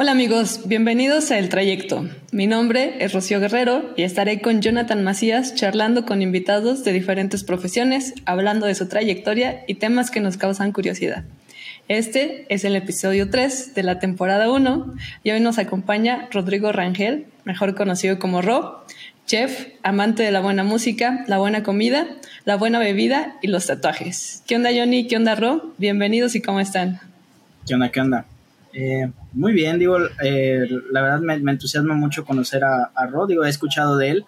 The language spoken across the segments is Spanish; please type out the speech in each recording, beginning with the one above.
Hola amigos, bienvenidos a El Trayecto. Mi nombre es Rocío Guerrero y estaré con Jonathan Macías charlando con invitados de diferentes profesiones, hablando de su trayectoria y temas que nos causan curiosidad. Este es el episodio 3 de la temporada 1 y hoy nos acompaña Rodrigo Rangel, mejor conocido como Ro, chef, amante de la buena música, la buena comida, la buena bebida y los tatuajes. ¿Qué onda Johnny? ¿Qué onda Ro? Bienvenidos y cómo están. ¿Qué onda? ¿Qué onda? Eh, muy bien, digo, eh, la verdad me, entusiasma mucho conocer a, a Rod, digo, he escuchado de él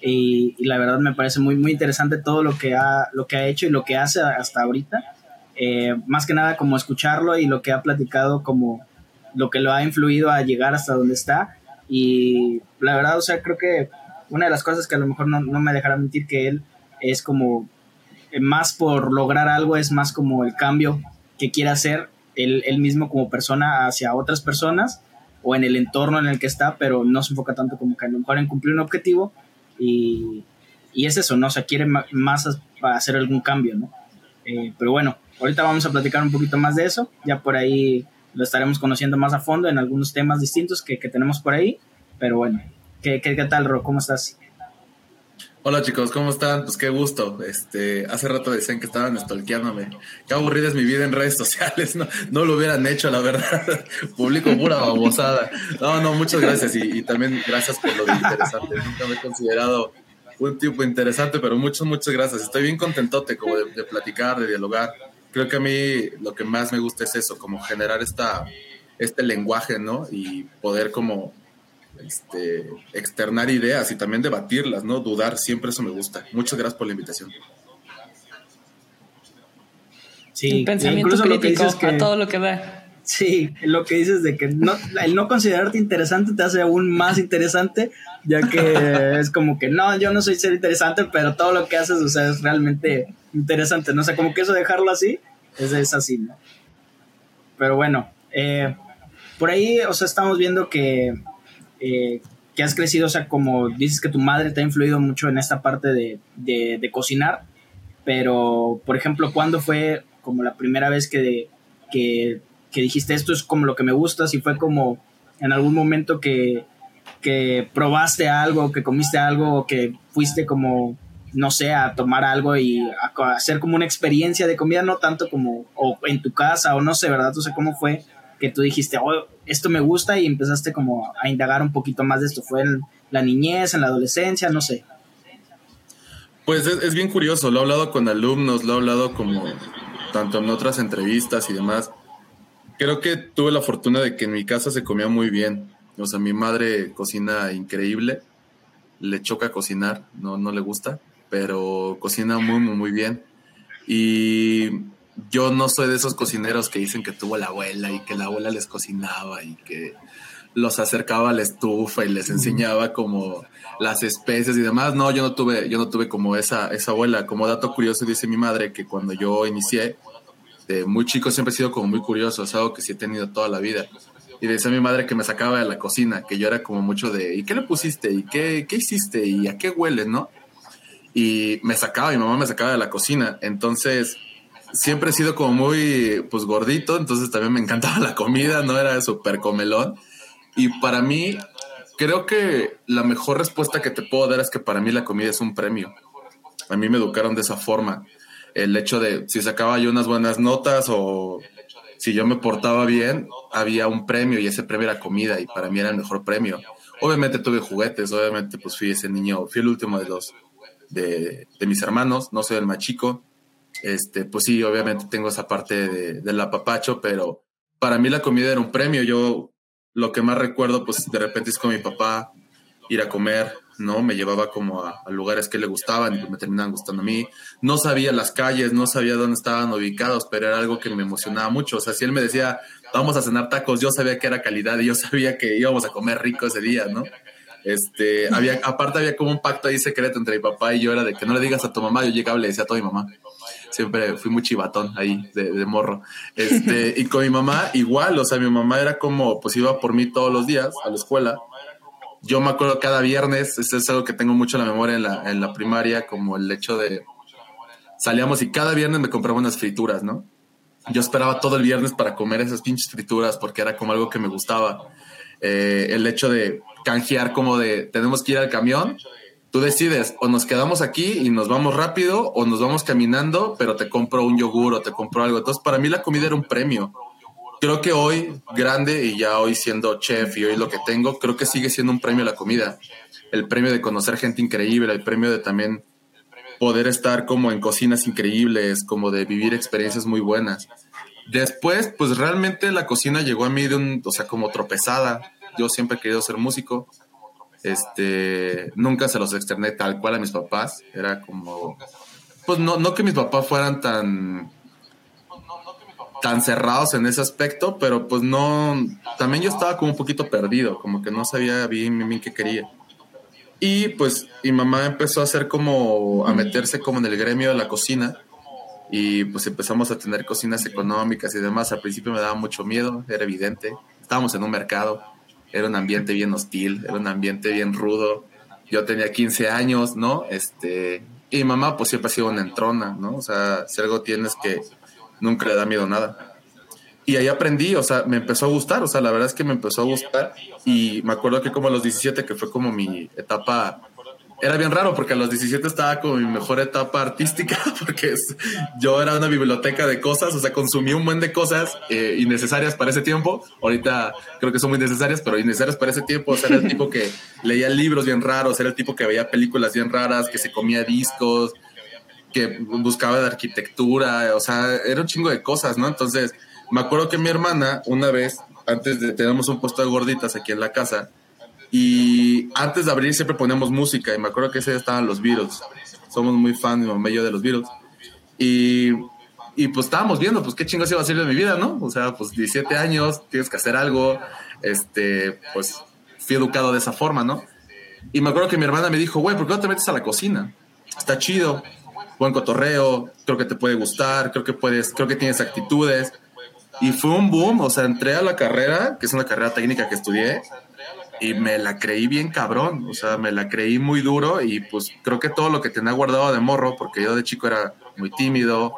y, la verdad me parece muy, muy interesante todo lo que, ha, lo que ha hecho y lo que hace hasta ahorita. Eh, más que nada como escucharlo y lo que ha platicado como lo que lo ha influido a llegar hasta donde está y la verdad, o sea, creo que una de las cosas que a lo mejor no, no me dejará mentir que él es como más por lograr algo, es más como el cambio que quiere hacer él, mismo como persona hacia otras personas o en el entorno en el que está, pero no se enfoca tanto como que a lo mejor en cumplir un objetivo y, y es eso, ¿no? O sea, quiere más para hacer algún cambio, ¿no? Eh, pero bueno, ahorita vamos a platicar un poquito más de eso, ya por ahí lo estaremos conociendo más a fondo en algunos temas distintos que, que tenemos por ahí, pero bueno, ¿qué, qué, qué tal, Ro? ¿Cómo estás? Hola chicos, ¿cómo están? Pues qué gusto. Este, hace rato decían que estaban stalkeándome. Qué aburrida es mi vida en redes sociales. No, no lo hubieran hecho, la verdad. Publico pura babosada. No, no, muchas gracias. Y, también gracias por lo interesante. Nunca me he considerado un tipo interesante, pero muchas, muchas gracias. Estoy bien contentote como de, de platicar, de dialogar. Creo que a mí lo que más me gusta es eso, como generar esta, este lenguaje, ¿no? Y poder como este, externar ideas y también debatirlas, ¿no? Dudar, siempre eso me gusta. Muchas gracias por la invitación. Sí, pensamiento crítico a todo lo que da. Sí, lo que dices de que no, el no considerarte interesante te hace aún más interesante, ya que es como que no, yo no soy ser interesante, pero todo lo que haces, o sea, es realmente interesante, ¿no? O sea, como que eso dejarlo así, es, es así, ¿no? Pero bueno, eh, por ahí, o sea, estamos viendo que eh, que has crecido, o sea, como dices que tu madre te ha influido mucho en esta parte de, de, cocinar, pero, por ejemplo, ¿cuándo fue como la primera vez que, que, que, dijiste esto es como lo que me gusta? Si fue como en algún momento que, que probaste algo, que comiste algo, que fuiste como, no sé, a tomar algo y a, hacer como una experiencia de comida, no tanto como o en tu casa o no sé, ¿verdad? O sea, ¿cómo fue que tú dijiste, oh, esto me gusta y empezaste como a indagar un poquito más de esto? ¿Fue en la niñez, en la adolescencia? No sé. Pues es, bien curioso, lo he hablado con alumnos, lo he hablado como tanto en otras entrevistas y demás. Creo que tuve la fortuna de que en mi casa se comía muy bien. O sea, mi madre cocina increíble, le choca cocinar, no, no le gusta, pero cocina muy, muy, muy bien. Y yo no soy de esos cocineros que dicen que tuvo la abuela y que la abuela les cocinaba y que los acercaba a la estufa y les enseñaba como las especies y demás. No, yo no tuve, yo no tuve como esa, esa abuela. Como dato curioso dice mi madre que cuando yo inicié, de muy chico siempre he sido como muy curioso, es algo que sí he tenido toda la vida. Y decía mi madre que me sacaba de la cocina, que yo era como mucho de, ¿y qué le pusiste? ¿Y qué, qué hiciste? ¿Y a qué huele? ¿No? Y me sacaba, mi mamá me sacaba de la cocina. Entonces, siempre he sido como muy, pues gordito, entonces también me encantaba la comida, no era súper comelón. Y para mí, creo que la mejor respuesta que te puedo dar es que para mí la comida es un premio. A mí me educaron de esa forma. El hecho de si sacaba yo unas buenas notas o si yo me portaba bien, había un premio y ese premio era comida y para mí era el mejor premio. Obviamente tuve juguetes, obviamente pues fui ese niño, fui el último de los de, de mis hermanos, no soy el más chico, este, pues sí, obviamente tengo esa parte de, del apapacho, pero para mí la comida era un premio. Yo lo que más recuerdo, pues de repente es con mi papá ir a comer, ¿no? Me llevaba como a, lugares que le gustaban y me terminaban gustando a mí. No sabía las calles, no sabía dónde estaban ubicados, pero era algo que me emocionaba mucho. O sea, si él me decía, vamos a cenar tacos, yo sabía que era calidad y yo sabía que íbamos a comer rico ese día, ¿no? Este, había, aparte había como un pacto ahí secreto entre mi papá y yo, era de que no le digas a tu mamá, yo llegaba y le decía a toda mi mamá siempre fui muy chivatón ahí de, morro. Este, y con mi mamá igual, o sea, mi mamá era como, pues iba por mí todos los días a la escuela. Yo me acuerdo cada viernes, eso es algo que tengo mucho en la memoria en la, en la primaria, como el hecho de salíamos y cada viernes me compraba unas frituras, ¿no? Yo esperaba todo el viernes para comer esas pinches frituras porque era como algo que me gustaba. eh, el hecho de canjear como de tenemos que ir al camión, tú decides o nos quedamos aquí y nos vamos rápido o nos vamos caminando, pero te compro un yogur o te compro algo. Entonces, para mí la comida era un premio. Creo que hoy, grande y ya hoy siendo chef y hoy lo que tengo, creo que sigue siendo un premio la comida. El premio de conocer gente increíble, el premio de también poder estar como en cocinas increíbles, como de vivir experiencias muy buenas. Después, pues realmente la cocina llegó a mí de un, o sea, como tropezada. Yo siempre he querido ser músico este, nunca se los externé tal cual a mis papás. Era como, pues no, no que mis papás fueran tan, tan cerrados en ese aspecto, pero pues no, también yo estaba como un poquito perdido, como que no sabía bien, bien qué quería. Y pues mi mamá empezó a hacer como, a meterse como en el gremio de la cocina y pues empezamos a tener cocinas económicas y demás. Al principio me daba mucho miedo, era evidente. Estábamos en un mercado era un ambiente bien hostil, era un ambiente bien rudo. Yo tenía 15 años, ¿no? Este, y mi mamá pues siempre ha sido una entrona, ¿no? O sea, si algo tienes que nunca le da miedo nada. Y ahí aprendí, o sea, me empezó a gustar, o sea, la verdad es que me empezó a gustar y me acuerdo que como a los 17, que fue como mi etapa era bien raro porque a los 17 estaba como mi mejor etapa artística porque yo era una biblioteca de cosas, o sea, consumí un buen de cosas eh, innecesarias para ese tiempo. Ahorita creo que son muy necesarias, pero innecesarias para ese tiempo. O sea, era el tipo que leía libros bien raros, era el tipo que veía películas bien raras, que se comía discos, que buscaba de arquitectura, o sea, era un chingo de cosas, ¿no? Entonces, me acuerdo que mi hermana una vez, antes de tener un puesto de gorditas aquí en la casa, y antes de abrir siempre poníamos música y me acuerdo que ese día estaban los Beatles. Somos muy fan, mi mamá y yo, de los Beatles. Y, y pues estábamos viendo, pues qué chingos iba a ser de mi vida, ¿no? O sea, pues 17 años, tienes que hacer algo. Este, pues fui educado de esa forma, ¿no? Y me acuerdo que mi hermana me dijo, güey, ¿por qué no te metes a la cocina? Está chido, buen cotorreo, creo que te puede gustar, creo que puedes, creo que tienes actitudes. Y fue un boom, o sea, entré a la carrera, que es una carrera técnica que estudié, y me la creí bien cabrón, o sea, me la creí muy duro y pues creo que todo lo que tenía guardado de morro, porque yo de chico era muy tímido,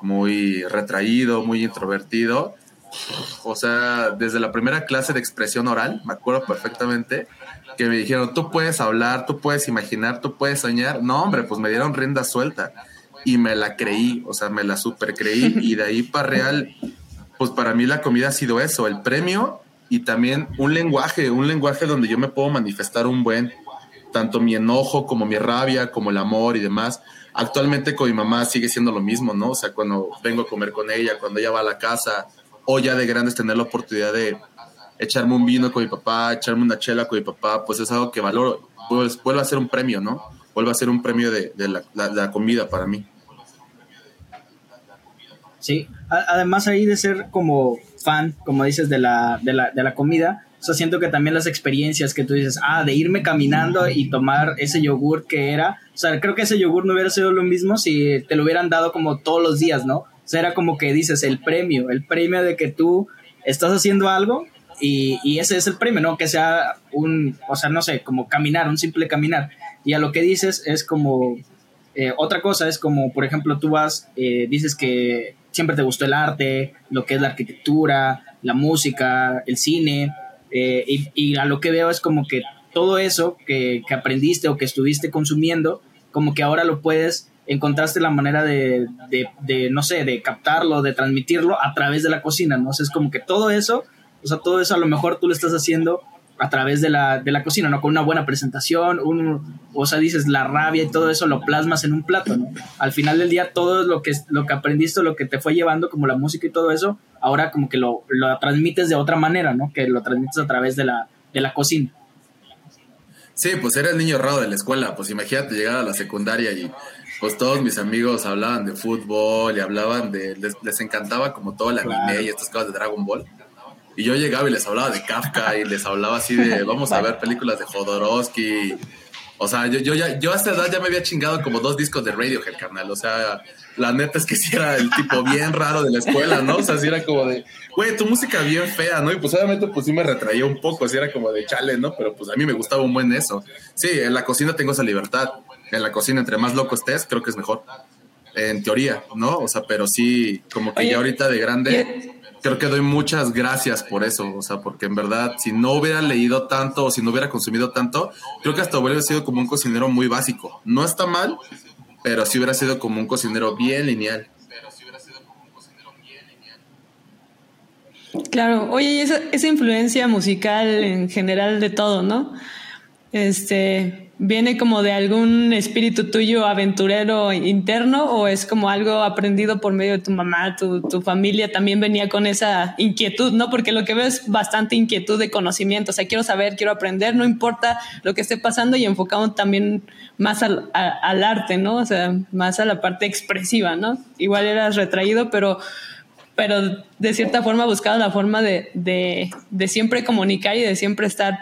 muy retraído, muy introvertido, o sea, desde la primera clase de expresión oral, me acuerdo perfectamente, que me dijeron, tú puedes hablar, tú puedes imaginar, tú puedes soñar. No, hombre, pues me dieron rienda suelta y me la creí, o sea, me la super creí y de ahí para real, pues para mí la comida ha sido eso, el premio y también un lenguaje, un lenguaje donde yo me puedo manifestar un buen, tanto mi enojo como mi rabia, como el amor y demás. Actualmente con mi mamá sigue siendo lo mismo, ¿no? O sea, cuando vengo a comer con ella, cuando ella va a la casa, o ya de grandes tener la oportunidad de echarme un vino con mi papá, echarme una chela con mi papá, pues es algo que valoro. Pues vuelve a ser un premio, ¿no? Vuelve a ser un premio de, la, la comida para mí. Sí, además ahí de ser como fan, como dices, de la, de la, de la comida, o siento que también las experiencias que tú dices, ah, de irme caminando y tomar ese yogur que era, o sea, creo que ese yogur no hubiera sido lo mismo si te lo hubieran dado como todos los días, ¿no? O sea, era como que dices, el premio, el premio de que tú estás haciendo algo y, y ese es el premio, ¿no? Que sea un, o sea, no sé, como caminar, un simple caminar. Y a lo que dices es como, eh, otra cosa es como, por ejemplo, tú vas, eh, dices que siempre te gustó el arte, lo que es la arquitectura, la música, el cine, eh, y, a lo que veo es como que todo eso que, aprendiste o que estuviste consumiendo, como que ahora lo puedes, encontraste la manera de, de, no sé, de captarlo, de transmitirlo a través de la cocina, ¿no? Es como que todo eso, o sea, todo eso a lo mejor tú lo estás haciendo a través de la, de la cocina, ¿no? Con una buena presentación, un, o sea, dices la rabia y todo eso lo plasmas en un plato, ¿no? Al final del día todo lo que, lo que aprendiste, lo que te fue llevando, como la música y todo eso, ahora como que lo, lo transmites de otra manera, ¿no? Que lo transmites a través de la, de la cocina. Sí, pues era el niño raro de la escuela, pues imagínate llegar a la secundaria y pues todos mis amigos hablaban de fútbol y hablaban de, les, encantaba como todo el anime y estas cosas de Dragon Ball. Y yo llegaba y les hablaba de Kafka y les hablaba así de vamos a ver películas de Jodorowsky. O sea, yo, yo, ya, yo a esta edad ya me había chingado como dos discos de Radiohead, carnal. O sea, la neta es que sí era el tipo bien raro de la escuela, ¿no? O sea, sí era como de, güey, tu música bien fea, ¿no? Y pues obviamente pues sí me retraía un poco, así era como de chale, ¿no? Pero pues a mí me gustaba un buen eso. Sí, en la cocina tengo esa libertad. En la cocina, entre más loco estés, creo que es mejor. En teoría, ¿no? O sea, pero sí, como que ya ahorita de grande creo que doy muchas gracias por eso, o sea, porque en verdad, si no hubiera leído tanto o si no hubiera consumido tanto, creo que hasta hubiera sido como un cocinero muy básico. No está mal, pero sí hubiera sido como un cocinero bien lineal. Claro, oye, esa, esa influencia musical en general de todo, ¿no? Este, ¿viene como de algún espíritu tuyo aventurero interno o es como algo aprendido por medio de tu mamá, tu, tu, familia también venía con esa inquietud, ¿no? Porque lo que veo es bastante inquietud de conocimiento, o sea, quiero saber, quiero aprender, no importa lo que esté pasando y enfocado también más al, al arte, ¿no? O sea, más a la parte expresiva, ¿no? Igual eras retraído, pero pero de cierta forma buscaba la forma de, de, de, siempre comunicar y de siempre estar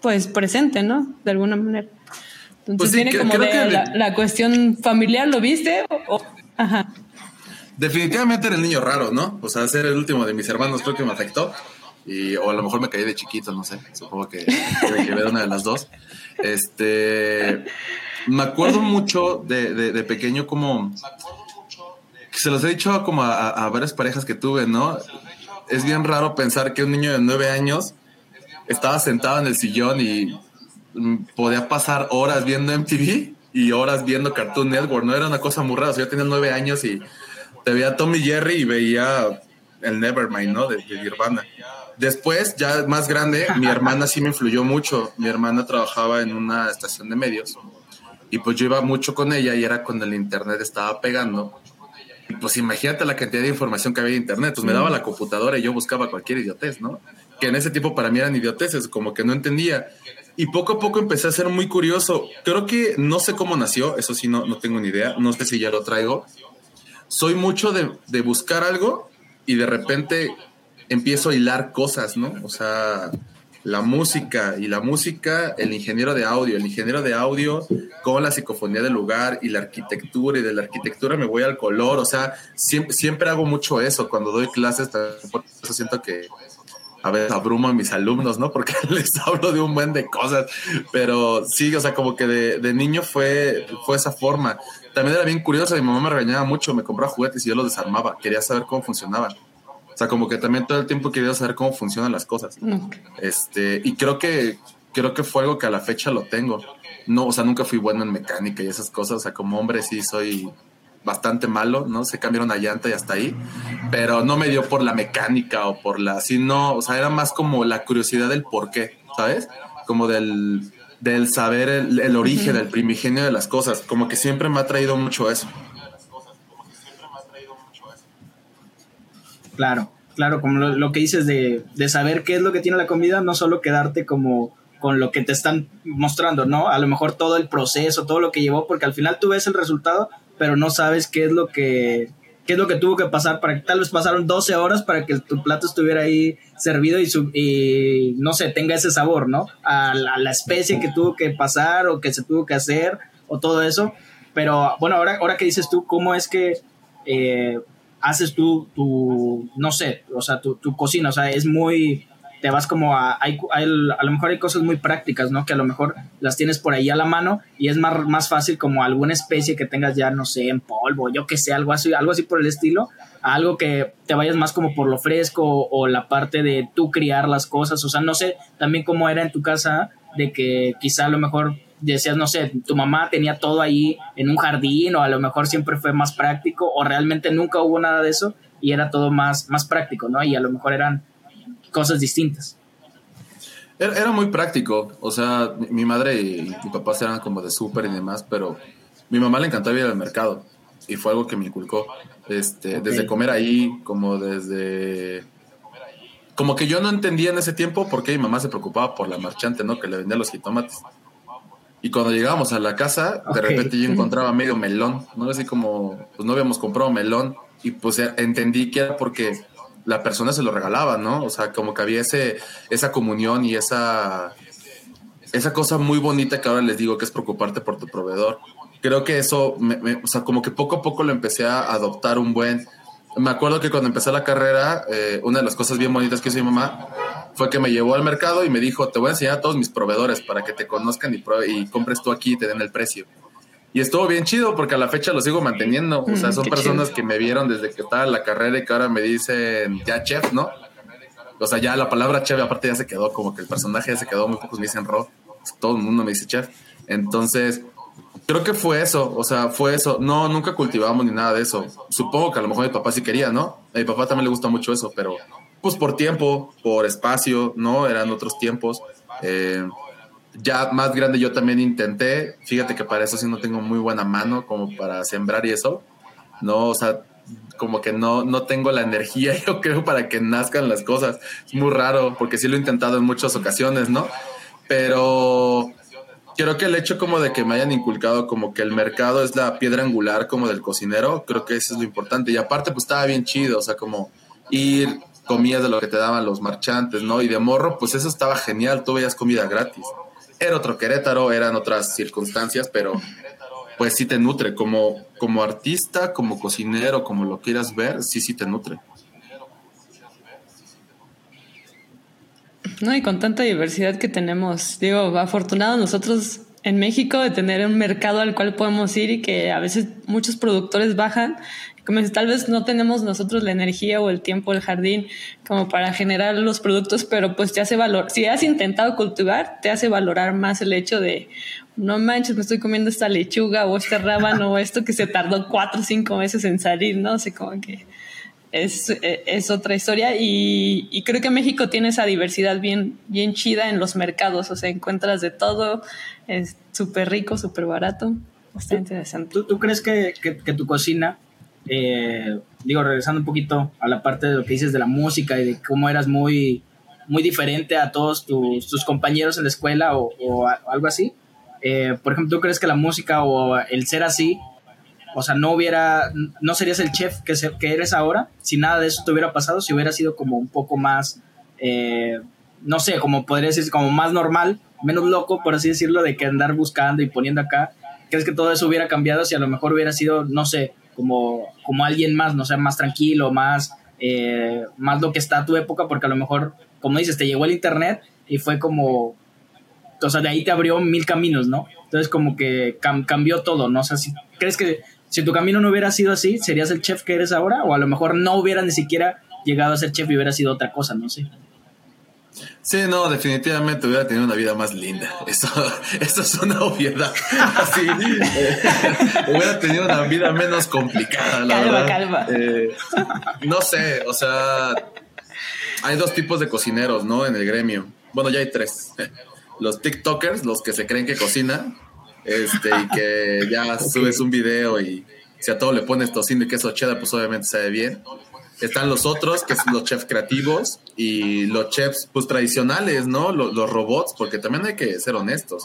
pues presente, ¿no? De alguna manera. Entonces pues sí, viene como de la, la, cuestión familiar, ¿lo viste? O, ajá. Definitivamente era el niño raro, ¿no? O sea, ser el último de mis hermanos creo que me afectó. Y, o a lo mejor me caí de chiquito, no sé. Supongo que tiene que ver una de las dos. Este. Me acuerdo mucho de, de, de pequeño como se los he dicho como a, a, varias parejas que tuve, ¿no? Es bien raro pensar que un niño de nueve años estaba sentado en el sillón y podía pasar horas viendo MTV y horas viendo Cartoon Network, ¿no? Era una cosa muy rara. O sea, yo tenía nueve años y te veía Tommy Jerry y veía el Nevermind, ¿no? De, de Nirvana. Después, ya más grande, mi hermana sí me influyó mucho. Mi hermana trabajaba en una estación de medios y pues yo iba mucho con ella y era cuando el internet estaba pegando pues imagínate la cantidad de información que había en internet. Pues me daba la computadora y yo buscaba cualquier idiotez, ¿no? Que en ese tiempo para mí eran idioteces, como que no entendía. Y poco a poco empecé a ser muy curioso. Creo que no sé cómo nació, eso sí, no, no tengo ni idea. No sé si ya lo traigo. Soy mucho de, de buscar algo y de repente empiezo a hilar cosas, ¿no? O sea, la música y la música, el ingeniero de audio, el ingeniero de audio con la psicofonía del lugar y la arquitectura y de la arquitectura me voy al color, o sea, siempre, siempre hago mucho eso cuando doy clases, por eso siento que a veces abrumo a mis alumnos, ¿no? Porque les hablo de un buen de cosas, pero sí, o sea, como que de, de niño fue, fue esa forma. También era bien curioso, mi mamá me regañaba mucho, me compraba juguetes y yo los desarmaba, quería saber cómo funcionaban. O sea, como que también todo el tiempo quería saber cómo funcionan las cosas. Este, y creo que, creo que fue algo que a la fecha lo tengo. No, o sea, nunca fui bueno en mecánica y esas cosas. O sea, como hombre sí soy bastante malo, ¿no? Se cambiaron a llanta y hasta ahí. Pero no me dio por la mecánica o por la, sino, o sea, era más como la curiosidad del por qué, ¿sabes? Como del, del saber el, el origen, el primigenio de las cosas. Como que siempre me ha traído mucho eso. Claro, claro, como lo, lo que dices de, de, saber qué es lo que tiene la comida, no solo quedarte como con lo que te están mostrando, ¿no? A lo mejor todo el proceso, todo lo que llevó, porque al final tú ves el resultado, pero no sabes qué es lo que qué es lo que tuvo que pasar para tal vez pasaron 12 horas para que tu plato estuviera ahí servido y, su, y no sé, tenga ese sabor, ¿no? A la, a la, especie que tuvo que pasar o que se tuvo que hacer o todo eso. Pero bueno, ahora, ahora que dices tú, ¿cómo es que eh, haces tú tu, no sé, o sea, tu, tu, cocina, o sea, es muy, te vas como a, hay, hay, a lo mejor hay cosas muy prácticas, ¿no? Que a lo mejor las tienes por ahí a la mano y es más, más fácil como alguna especie que tengas ya, no sé, en polvo, yo que sé, algo así, algo así por el estilo, algo que te vayas más como por lo fresco o, la parte de tú criar las cosas, o sea, no sé también cómo era en tu casa de que quizá a lo mejor decías, no sé, tu mamá tenía todo ahí en un jardín o a lo mejor siempre fue más práctico o realmente nunca hubo nada de eso y era todo más, más práctico, ¿no? Y a lo mejor eran cosas distintas. Era, era muy práctico, o sea, mi, mi madre y mi papá eran como de súper y demás, pero mi mamá le encantaba ir al mercado y fue algo que me inculcó, este, okay. desde comer ahí, como desde como que yo no entendía en ese tiempo por qué mi mamá se preocupaba por la marchante, ¿no? Que le vendía los jitomates. Y cuando llegábamos a la casa, okay. de repente yo encontraba medio melón, ¿no? Así como, pues no habíamos comprado melón. Y pues entendí que era porque la persona se lo regalaba, ¿no? O sea, como que había ese, esa comunión y esa, esa cosa muy bonita que ahora les digo que es preocuparte por tu proveedor. Creo que eso, me, me, o sea, como que poco a poco lo empecé a adoptar un buen me acuerdo que cuando empecé la carrera, eh, una de las cosas bien bonitas que hizo mi mamá fue que me llevó al mercado y me dijo, te voy a enseñar a todos mis proveedores para que te conozcan y, y compres tú aquí y te den el precio. Y estuvo bien chido porque a la fecha lo sigo manteniendo. O sea, Mm, son qué personas chido. que me vieron desde que estaba en la carrera y que ahora me dicen ya chef, ¿no? O sea, ya la palabra chef aparte ya se quedó, como que el personaje ya se quedó, muy pocos me dicen ro, todo el mundo me dice chef. Entonces, creo que fue eso, o sea, fue eso. No, nunca cultivamos ni nada de eso. Supongo que a lo mejor mi papá sí quería, ¿no? A mi papá también le gusta mucho eso, pero pues por tiempo, por espacio, ¿no? Eran otros tiempos. Eh, ya más grande yo también intenté, fíjate que para eso sí no tengo muy buena mano como para sembrar y eso, no, o sea, como que no, no tengo la energía yo creo para que nazcan las cosas, es muy raro porque sí lo he intentado en muchas ocasiones, ¿no? Pero creo que el hecho como de que me hayan inculcado como que el mercado es la piedra angular como del cocinero, creo que eso es lo importante y aparte pues estaba bien chido, o sea, como ir comías de lo que te daban los marchantes, ¿no? Y de morro, pues eso estaba genial, tú veías comida gratis. Era otro Querétaro, eran otras circunstancias, pero pues sí te nutre, como, como artista, como cocinero, como lo quieras ver, sí, sí te nutre. No, y con tanta diversidad que tenemos, digo, afortunados nosotros en México de tener un mercado al cual podemos ir y que a veces muchos productores bajan, como dices, tal vez no tenemos nosotros la energía o el tiempo, el jardín como para generar los productos, pero pues te hace valor, si has intentado cultivar, te hace valorar más el hecho de, no manches, me estoy comiendo esta lechuga o este rábano o esto que se tardó cuatro o cinco meses en salir, ¿no? O sea, como que es, es otra historia y, y, creo que México tiene esa diversidad bien, bien chida en los mercados, o sea, encuentras de todo, es súper rico, súper barato, está interesante. ¿Tú, tú crees que, que, que, tu cocina, eh, digo, regresando un poquito a la parte de lo que dices de la música y de cómo eras muy, muy diferente a todos tus, tus compañeros en la escuela o, o algo así? Eh, por ejemplo, ¿tú crees que la música o el ser así o sea, no hubiera, no serías el chef que, se, que eres ahora si nada de eso te hubiera pasado, si hubiera sido como un poco más, eh, no sé, como podría decir, como más normal, menos loco, por así decirlo, de que andar buscando y poniendo acá. ¿Crees que todo eso hubiera cambiado si a lo mejor hubiera sido, no sé, como, como alguien más, no sé, más tranquilo, más, eh, más lo que está tu época? Porque a lo mejor, como dices, te llegó el internet y fue como, o sea, de ahí te abrió mil caminos, ¿no? Entonces como que cam cambió todo, ¿no? O sea, si crees que si tu camino no hubiera sido así, ¿serías el chef que eres ahora? O a lo mejor no hubiera ni siquiera llegado a ser chef y hubiera sido otra cosa, no sé. No, definitivamente hubiera tenido una vida más linda. Eso, eso es una obviedad. Así, eh, hubiera tenido una vida menos complicada, la calma, verdad. Calma. Eh, no sé, o sea, hay dos tipos de cocineros, ¿no? En el gremio. Bueno, ya hay tres. Los TikTokers, los que se creen que cocinan, este, y que ya okay. subes un video y si a todo le pones tocino y queso cheddar, pues obviamente sabe bien. Están los otros, que son los chefs creativos y los chefs pues tradicionales, ¿no? Los, robots, porque también hay que ser honestos.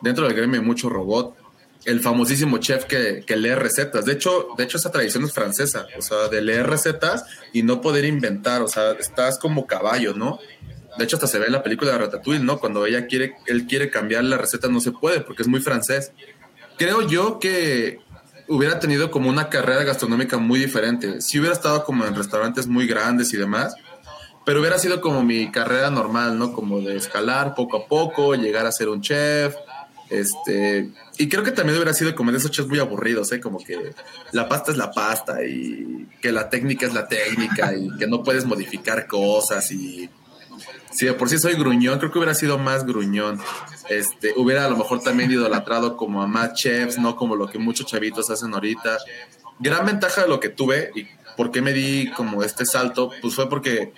Dentro del gremio hay mucho robot. El famosísimo chef que, que lee recetas. De hecho, de hecho, esa tradición es francesa, o sea, de leer recetas y no poder inventar, o sea, estás como caballo, ¿no? De hecho, hasta se ve en la película de Ratatouille, ¿no? Cuando ella quiere, él quiere cambiar la receta, no se puede porque es muy francés. Creo yo que hubiera tenido como una carrera gastronómica muy diferente. Si hubiera estado como en restaurantes muy grandes y demás, pero hubiera sido como mi carrera normal, ¿no? Como de escalar poco a poco, llegar a ser un chef. Este, y creo que también hubiera sido como de esos chefs muy aburridos, ¿eh? Como que la pasta es la pasta y que la técnica es la técnica y que no puedes modificar cosas y si de por sí soy gruñón, creo que hubiera sido más gruñón. Este, hubiera a lo mejor también idolatrado como a más chefs, no como lo que muchos chavitos hacen ahorita. Gran ventaja de lo que tuve y por qué me di como este salto, pues fue porque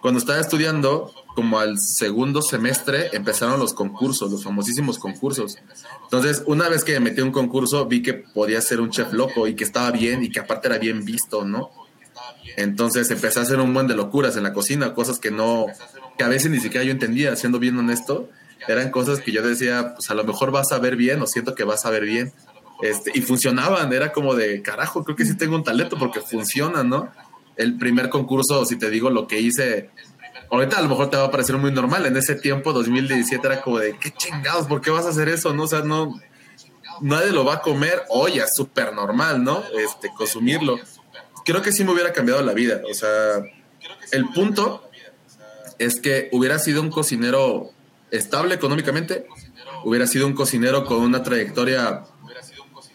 cuando estaba estudiando, como al segundo semestre, empezaron los concursos, los famosísimos concursos. Entonces, una vez que me metí a un concurso, vi que podía ser un chef loco y que estaba bien y que aparte era bien visto, ¿no? Entonces empecé a hacer un buen de locuras en la cocina, cosas que no, que a veces ni siquiera yo entendía, siendo bien honesto, eran cosas que yo decía, pues a lo mejor vas a ver bien o siento que vas a ver bien. Este, y funcionaban, era como de carajo, creo que sí tengo un talento porque funciona, ¿no? El primer concurso, si te digo lo que hice, ahorita a lo mejor te va a parecer muy normal, en ese tiempo, 2017, era como de, qué chingados, ¿por qué vas a hacer eso? No, o sea, no, nadie lo va a comer, oye, es súper normal, ¿no? Este, consumirlo. Creo que sí me hubiera cambiado la vida, o sea, el punto es que hubiera sido un cocinero estable económicamente, hubiera sido un cocinero con una trayectoria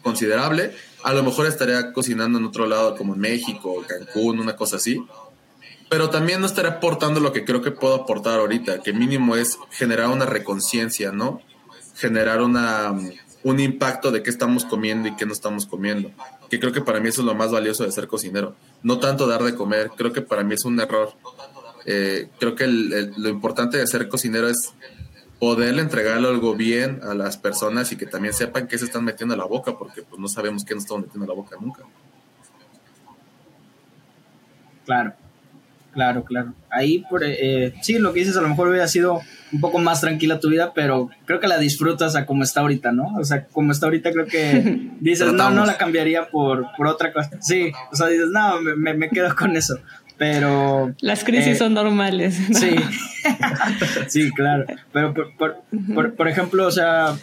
considerable. A lo mejor estaría cocinando en otro lado, como en México, Cancún, una cosa así. Pero también no estaría aportando lo que creo que puedo aportar ahorita, que mínimo es generar una reconciencia, ¿no? Generar una, un impacto de qué estamos comiendo y qué no estamos comiendo. Que creo que para mí eso es lo más valioso de ser cocinero. No tanto dar de comer, creo que para mí es un error. Eh, creo que lo importante de ser cocinero es poderle entregarle algo bien a las personas y que también sepan qué se están metiendo a la boca, porque pues no sabemos qué nos estamos metiendo a la boca nunca. Claro, claro, claro. Ahí, por, eh, sí, lo que dices a lo mejor hubiera sido un poco más tranquila tu vida, pero creo que la disfrutas a como está ahorita, ¿no? O sea, como está ahorita creo que dices, no, no la cambiaría por, por otra cosa. Sí, o sea, dices, no, me, me quedo con eso pero... Las crisis eh, son normales. Sí, sí, claro. Pero por, ejemplo, o sea,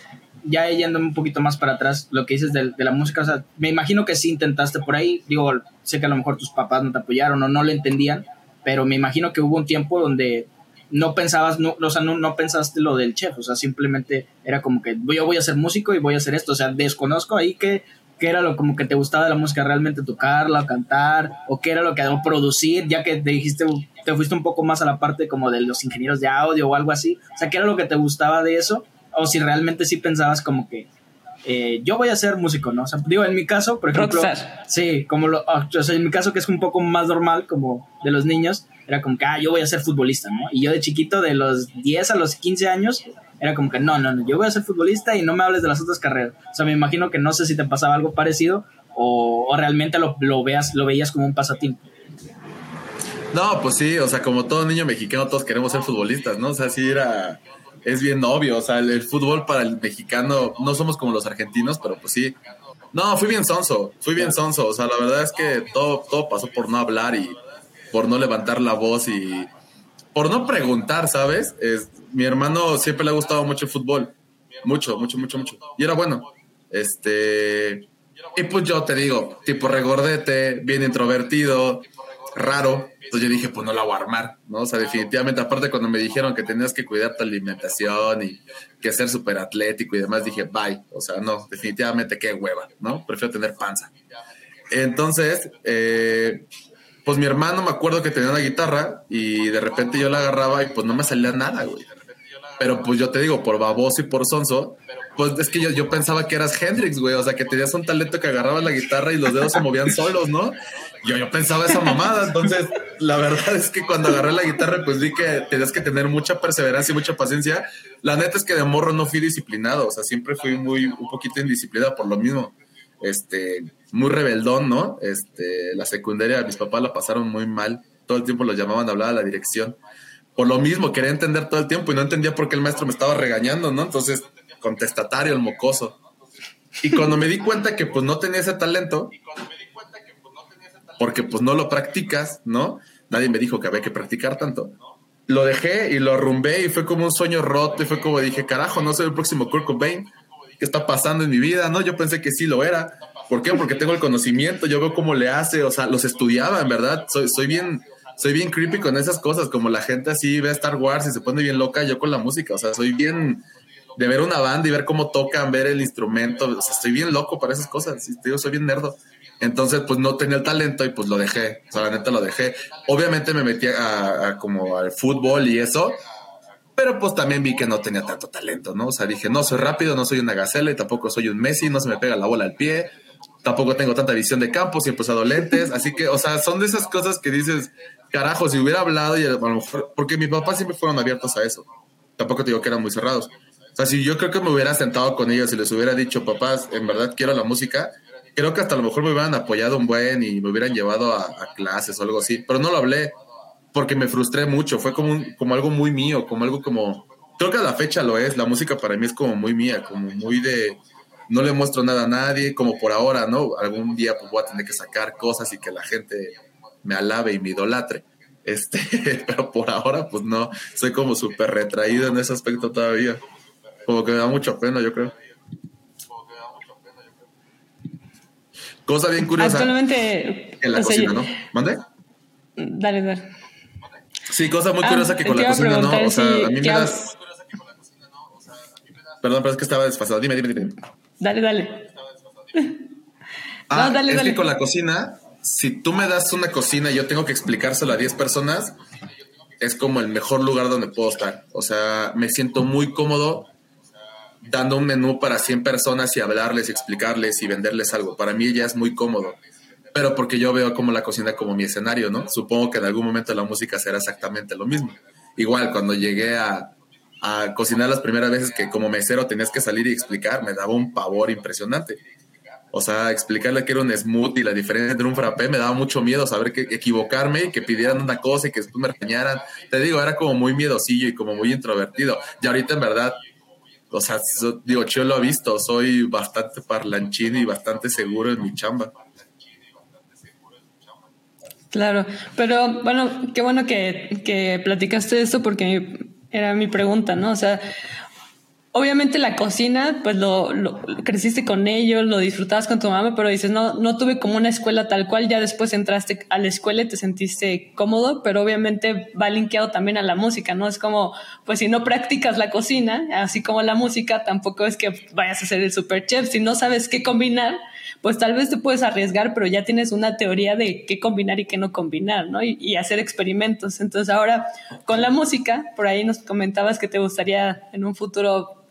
ya yendo un poquito más para atrás, lo que dices de, la música, o sea, me imagino que sí intentaste por ahí, digo, sé que a lo mejor tus papás no te apoyaron o no lo entendían, pero me imagino que hubo un tiempo donde no pensabas, no, o sea, no, no pensaste lo del chef, o sea, simplemente era como que yo voy a ser músico y voy a hacer esto, o sea, desconozco ahí que era lo como que te gustaba de la música realmente tocarla, cantar, o qué era lo que o producir, ya que te dijiste, te fuiste un poco más a la parte como de los ingenieros de audio o algo así, o sea, qué era lo que te gustaba de eso, o si realmente sí pensabas como que eh, yo voy a ser músico, ¿no? O sea, digo, en mi caso, por ejemplo, sí, como lo, ah, o sea, en mi caso que es un poco más normal, como de los niños, era como que, ah, yo voy a ser futbolista, ¿no? Y yo de chiquito, de los 10 a los 15 años, era como que no, no, no, yo voy a ser futbolista y no me hables de las otras carreras. O sea, me imagino que no sé si te pasaba algo parecido o, realmente lo, lo, veas, lo veías como un pasatiempo. No, pues sí, o sea, como todo niño mexicano, todos queremos ser futbolistas, ¿no? O sea, sí era, es bien obvio, o sea, el, fútbol para el mexicano, no somos como los argentinos, pero pues sí. No, fui bien sonso, fui bien sonso, o sea, la verdad es que todo, todo pasó por no hablar y por no levantar la voz y por no preguntar, ¿sabes? Es, mi hermano siempre le ha gustado mucho el fútbol. Mucho, mucho, mucho, mucho. Y era bueno. Este. Y pues yo te digo, tipo regordete, bien introvertido, raro. Entonces yo dije, pues no la voy a armar, ¿no? O sea, definitivamente, aparte cuando me dijeron que tenías que cuidar tu alimentación y que ser súper atlético y demás, dije, bye. O sea, no, definitivamente qué hueva, ¿no? Prefiero tener panza. Entonces, eh, pues mi hermano me acuerdo que tenía una guitarra y de repente yo la agarraba y pues no me salía nada, güey. Pero pues yo te digo, por baboso y por sonso, pues es que yo, yo pensaba que eras Hendrix, güey. O sea, que tenías un talento que agarrabas la guitarra y los dedos se movían solos, ¿no? Yo, yo pensaba esa mamada. Entonces, la verdad es que cuando agarré la guitarra, pues vi que tenías que tener mucha perseverancia y mucha paciencia. La neta es que de morro no fui disciplinado. O sea, siempre fui muy, un poquito indisciplinado por lo mismo. Este, muy rebeldón, ¿no? Este, la secundaria, mis papás la pasaron muy mal. Todo el tiempo los llamaban a hablar a la dirección. Por lo mismo, quería entender todo el tiempo y no entendía por qué el maestro me estaba regañando, ¿no? Entonces, contestatario, el mocoso. Y cuando me di cuenta que pues no tenía ese talento, porque pues no lo practicas, ¿no? Nadie me dijo que había que practicar tanto. Lo dejé y lo rumbé y fue como un sueño roto y fue como dije, carajo, no soy el próximo Kurt Cobain. ¿Qué está pasando en mi vida? No, yo pensé que sí lo era. ¿Por qué? Porque tengo el conocimiento, yo veo cómo le hace, o sea, los estudiaba, en verdad. Soy, soy bien, soy bien creepy con esas cosas, como la gente así ve Star Wars y se pone bien loca, yo con la música, o sea, soy bien de ver una banda y ver cómo tocan, ver el instrumento, o sea, estoy bien loco para esas cosas, digo, soy bien nerdo. Entonces, pues no tenía el talento y pues lo dejé, o sea, la neta lo dejé. Obviamente me metí a como al fútbol y eso, pero pues también vi que no tenía tanto talento, ¿no? O sea, dije, no soy rápido, no soy una gacela y tampoco soy un Messi, no se me pega la bola al pie, tampoco tengo tanta visión de campo, siempre he usado lentes, así que, o sea, son de esas cosas que dices, carajo, si hubiera hablado y a lo mejor, porque mis papás siempre fueron abiertos a eso, tampoco te digo que eran muy cerrados. O sea, si yo creo que me hubiera sentado con ellos y les hubiera dicho, papás, en verdad quiero la música, creo que hasta a lo mejor me hubieran apoyado un buen y me hubieran llevado a, clases o algo así, pero no lo hablé porque me frustré mucho, fue como, como algo muy mío, como algo como, creo que a la fecha lo es, la música para mí es como muy mía, como muy de, no le muestro nada a nadie, como por ahora, ¿no? Algún día pues voy a tener que sacar cosas y que la gente me alabe y me idolatre. Este, pero por ahora, pues no, soy como súper retraído en ese aspecto todavía. Como que me da mucha pena, yo creo. Cosa bien curiosa. Actualmente. En la cocina, ¿no? ¿Mande? Dale, dale. Sí, cosa muy curiosa ah, que con la cocina, ¿no? O sea, a mí me das. Perdón, pero es que estaba desfasado. Dime, dime, dime. Dale, dale. Ah, es que con la cocina, si tú me das una cocina y yo tengo que explicárselo a 10 personas, es como el mejor lugar donde puedo estar. O sea, me siento muy cómodo dando un menú para 100 personas y hablarles, explicarles y venderles algo. Para mí ya es muy cómodo. Pero porque yo veo como la cocina como mi escenario, ¿no? Supongo que en algún momento la música será exactamente lo mismo. Igual, cuando llegué a, a cocinar las primeras veces que como mesero tenías que salir y explicar, me daba un pavor impresionante. O sea, explicarle que era un smoothie, la diferencia entre un frappé, me daba mucho miedo saber que equivocarme y que pidieran una cosa y que después me regañaran. Te digo, era como muy miedosillo y como muy introvertido. Y ahorita en verdad, o sea, digo, yo lo he visto, soy bastante parlanchín y bastante seguro en mi chamba. Claro, pero bueno, qué bueno que, que platicaste esto porque era mi pregunta, ¿no? O sea, obviamente la cocina, pues lo, creciste con ello, lo disfrutabas con tu mamá, pero dices, no, no tuve como una escuela tal cual, ya después entraste a la escuela y te sentiste cómodo, pero obviamente va linkeado también a la música, ¿no? Es como, pues si no practicas la cocina, así como la música, tampoco es que vayas a ser el super chef, si no sabes qué combinar, pues tal vez te puedes arriesgar, pero ya tienes una teoría de qué combinar y qué no combinar, ¿no? Y, y, hacer experimentos. Entonces ahora con la música, por ahí nos comentabas que te gustaría en un futuro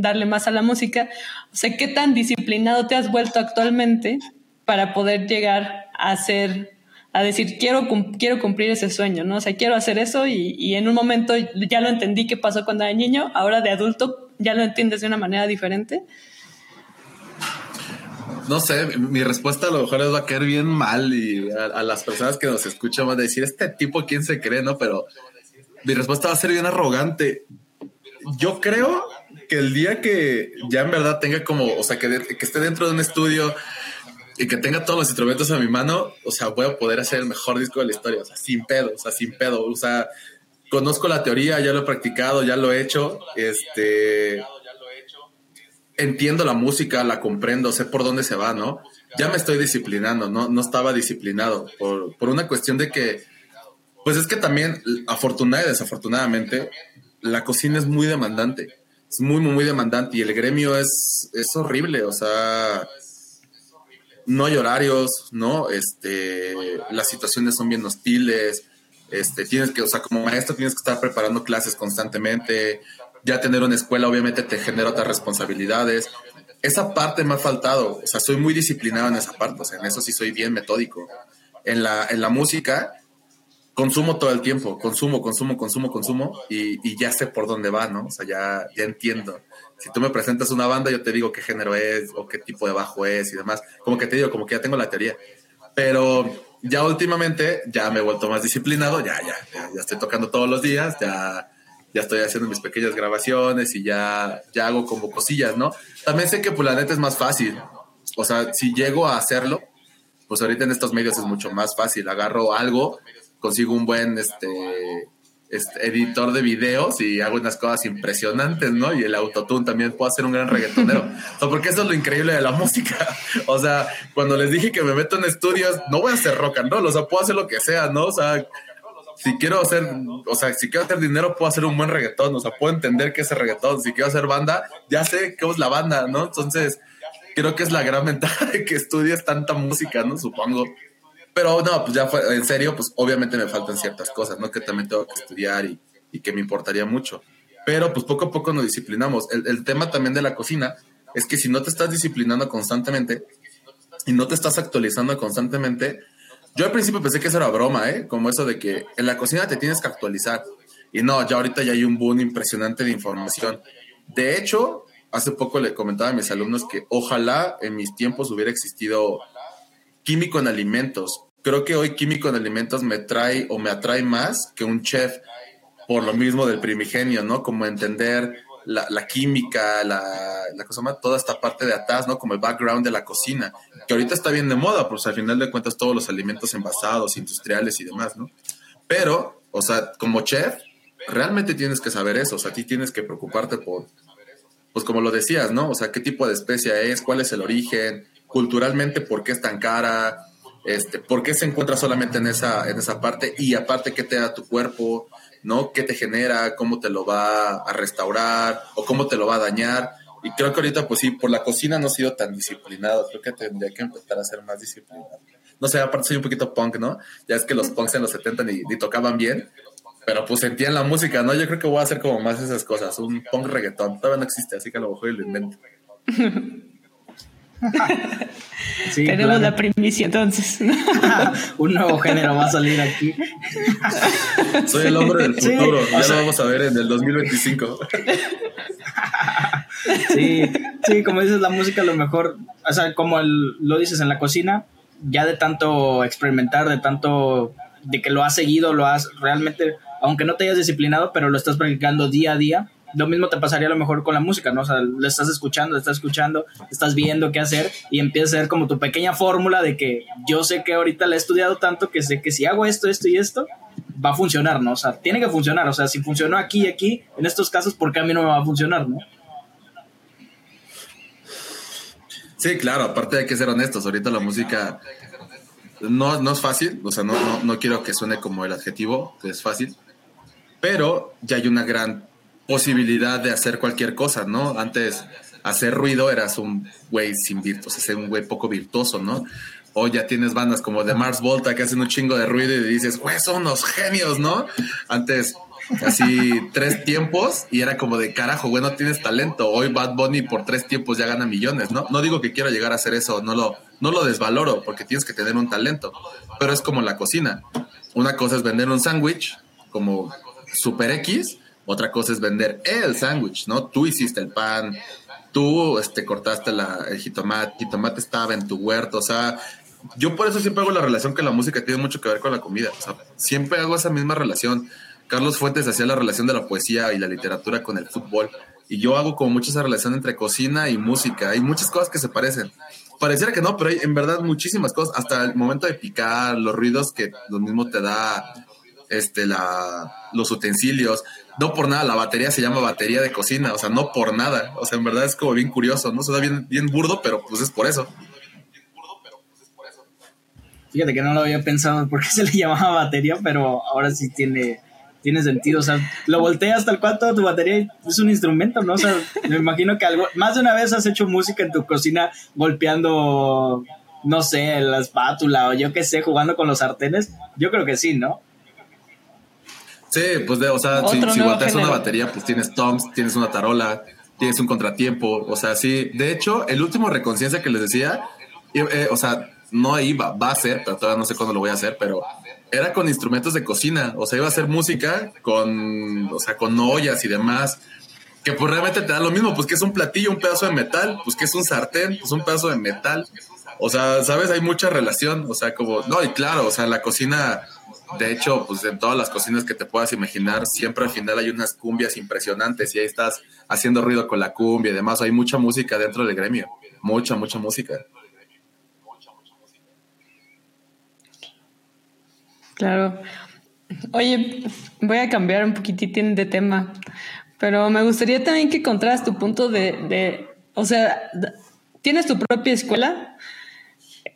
darle más a la música. O sea, ¿qué tan disciplinado te has vuelto actualmente para poder llegar a hacer, a decir, quiero, quiero cumplir ese sueño, ¿no? O sea, quiero hacer eso y, y en un momento ya lo entendí qué pasó cuando era niño, ahora de adulto ya lo entiendes de una manera diferente. No sé, mi respuesta a lo mejor va a caer bien mal y a las personas que nos escuchan van a decir, este tipo, ¿quién se cree? No, pero mi respuesta va a ser bien arrogante. Yo creo que el día que ya en verdad tenga como, o sea, que, que esté dentro de un estudio y que tenga todos los instrumentos a mi mano, o sea, voy a poder hacer el mejor disco de la historia, o sea, sin pedo, o sea, sin pedo, o sea, conozco la teoría, ya lo he practicado, ya lo he hecho, este, entiendo la música, la comprendo, sé por dónde se va, ¿no? Ya me estoy disciplinando, ¿no? No estaba disciplinado por, por una cuestión de que, pues es que también, afortunadamente y desafortunadamente, la cocina es muy demandante es muy, muy, muy demandante y el gremio es, es horrible, o sea, no hay horarios, ¿no? Este, las situaciones son bien hostiles, este, tienes que, o sea, como maestro tienes que estar preparando clases constantemente, ya tener una escuela obviamente te genera otras responsabilidades. Esa parte me ha faltado, o sea, soy muy disciplinado en esa parte, o sea, en eso sí soy bien metódico. En la, en la música, consumo todo el tiempo, consumo, consumo, consumo, consumo y, ya sé por dónde va, ¿no? O sea, ya, ya entiendo. Si tú me presentas una banda, yo te digo qué género es o qué tipo de bajo es y demás. Como que te digo, como que ya tengo la teoría. Pero ya últimamente ya me he vuelto más disciplinado, ya, ya, ya, estoy tocando todos los días, ya, ya estoy haciendo mis pequeñas grabaciones y ya, ya hago como cosillas, ¿no? También sé que pues la neta es más fácil. O sea, si llego a hacerlo, pues ahorita en estos medios es mucho más fácil. Agarro algo consigo un buen este, este, editor de videos y hago unas cosas impresionantes, ¿no? Y el autotune también puedo hacer un gran reggaetonero. o porque eso es lo increíble de la música. O sea, cuando les dije que me meto en estudios, no voy a hacer rock and roll, o sea, puedo hacer lo que sea, ¿no? O sea, si quiero hacer, o sea, si quiero hacer dinero, puedo hacer un buen reggaetón, o sea, puedo entender qué es el reggaetón. Si quiero hacer banda, ya sé qué es la banda, ¿no? Entonces, creo que es la gran ventaja de que estudies tanta música, ¿no? Supongo. Pero no, pues ya fue, en serio, pues obviamente me faltan ciertas cosas, ¿no? Que también tengo que estudiar y, y que me importaría mucho. Pero pues poco a poco nos disciplinamos. El, el, tema también de la cocina es que si no te estás disciplinando constantemente y no te estás actualizando constantemente, yo al principio pensé que eso era broma, ¿eh? Como eso de que en la cocina te tienes que actualizar. Y no, ya ahorita ya hay un boom impresionante de información. De hecho, hace poco le comentaba a mis alumnos que ojalá en mis tiempos hubiera existido químico en alimentos, creo que hoy químico en alimentos me trae o me atrae más que un chef por lo mismo del primigenio, ¿no? Como entender la, química, la, la, cosa más, toda esta parte de atrás, ¿no? Como el background de la cocina, que ahorita está bien de moda, pues al final de cuentas todos los alimentos envasados, industriales y demás, ¿no? Pero, o sea, como chef, realmente tienes que saber eso, o sea, a ti tienes que preocuparte por, pues como lo decías, ¿no? O sea, qué tipo de especia es, cuál es el origen, culturalmente, por qué es tan cara, este, ¿Por qué se encuentra solamente en esa, en esa parte? Y aparte, ¿qué te da tu cuerpo? ¿No? ¿Qué te genera? ¿Cómo te lo va a restaurar? ¿O cómo te lo va a dañar? Y creo que ahorita, pues sí, por la cocina no he sido tan disciplinado. Creo que tendría que empezar a ser más disciplinado. No sé, aparte soy un poquito punk, ¿no? Ya es que los punks en los 70 ni, tocaban bien, pero pues sentían la música, ¿no? Yo creo que voy a hacer como más esas cosas, un punk reggaetón. Todavía no existe, así que a lo mejor lo invento. Tenemos la primicia entonces. un nuevo género va a salir aquí. Soy el hombre del futuro, ya lo vamos a ver en el 2025. sí, sí, como dices, la música a lo mejor, o sea, como lo dices en la cocina, ya de tanto experimentar, de tanto de que lo has seguido, lo has realmente, aunque no te hayas disciplinado, pero lo estás practicando día a día, lo mismo te pasaría a lo mejor con la música, ¿no? O sea, lo estás escuchando, lo estás escuchando, estás viendo qué hacer y empieza a ser como tu pequeña fórmula de que yo sé que ahorita la he estudiado tanto que sé que si hago esto, esto y esto, va a funcionar, ¿no? O sea, tiene que funcionar. O sea, si funcionó aquí y aquí, en estos casos, ¿por qué a mí no me va a funcionar, no? Sí, claro, aparte hay que ser honestos. Ahorita la música no, no es fácil, o sea, no, no, no quiero que suene como el adjetivo, que es fácil, pero ya hay una gran posibilidad de hacer cualquier cosa, ¿no? Antes hacer ruido eras un güey sin virtuos, o sea, un güey poco virtuoso, ¿no? O ya tienes bandas como de Mars Volta que hacen un chingo de ruido y dices, güey, son unos genios, ¿no? Antes así tres tiempos y era como de carajo, güey, no tienes talento. Hoy Bad Bunny por tres tiempos ya gana millones, ¿no? No digo que quiero llegar a hacer eso, no lo, no lo desvaloro porque tienes que tener un talento, pero es como la cocina. Una cosa es vender un sándwich como Super X otra cosa es vender el sándwich, ¿no? Tú hiciste el pan, tú este, cortaste la, el jitomate, el jitomate estaba en tu huerto, o sea, yo por eso siempre hago la relación que la música tiene mucho que ver con la comida, o sea, siempre hago esa misma relación. Carlos Fuentes hacía la relación de la poesía y la literatura con el fútbol, y yo hago como mucho esa relación entre cocina y música, hay muchas cosas que se parecen. Pareciera que no, pero hay en verdad muchísimas cosas, hasta el momento de picar, los ruidos que lo mismo te da este, la, los utensilios, no por nada, la batería se llama batería de cocina, o sea, no por nada. O sea, en verdad es como bien curioso, ¿no? Suena bien, bien burdo, pero pues es por eso. Fíjate que no lo había pensado por qué se le llamaba batería, pero ahora sí tiene, tiene sentido. O sea, lo volteas tal cual toda tu batería es un instrumento, ¿no? O sea, me imagino que algo, más de una vez has hecho música en tu cocina golpeando, no sé, la espátula o yo qué sé, jugando con los sartenes. Yo creo que sí, ¿no? Sí, pues de, o sea, si, si volteas una batería, pues tienes toms, tienes una tarola, tienes un contratiempo, o sea, sí. De hecho, el último reconciencia que les decía, eh, o sea, no iba, va a ser, pero todavía no sé cuándo lo voy a hacer, pero era con instrumentos de cocina, o sea, iba a ser música con, o sea, con ollas y demás, que pues realmente te da lo mismo, pues que es un platillo, un pedazo de metal, pues que es un sartén, pues un pedazo de metal. O sea, sabes, hay mucha relación, o sea, como, no, y claro, o sea, la cocina de hecho, pues en todas las cocinas que te puedas imaginar, siempre al final hay unas cumbias impresionantes y ahí estás haciendo ruido con la cumbia y demás. Hay mucha música dentro del gremio. Mucha, mucha música. Claro. Oye, voy a cambiar un poquitín de tema, pero me gustaría también que contaras tu punto de, de o sea, tienes tu propia escuela,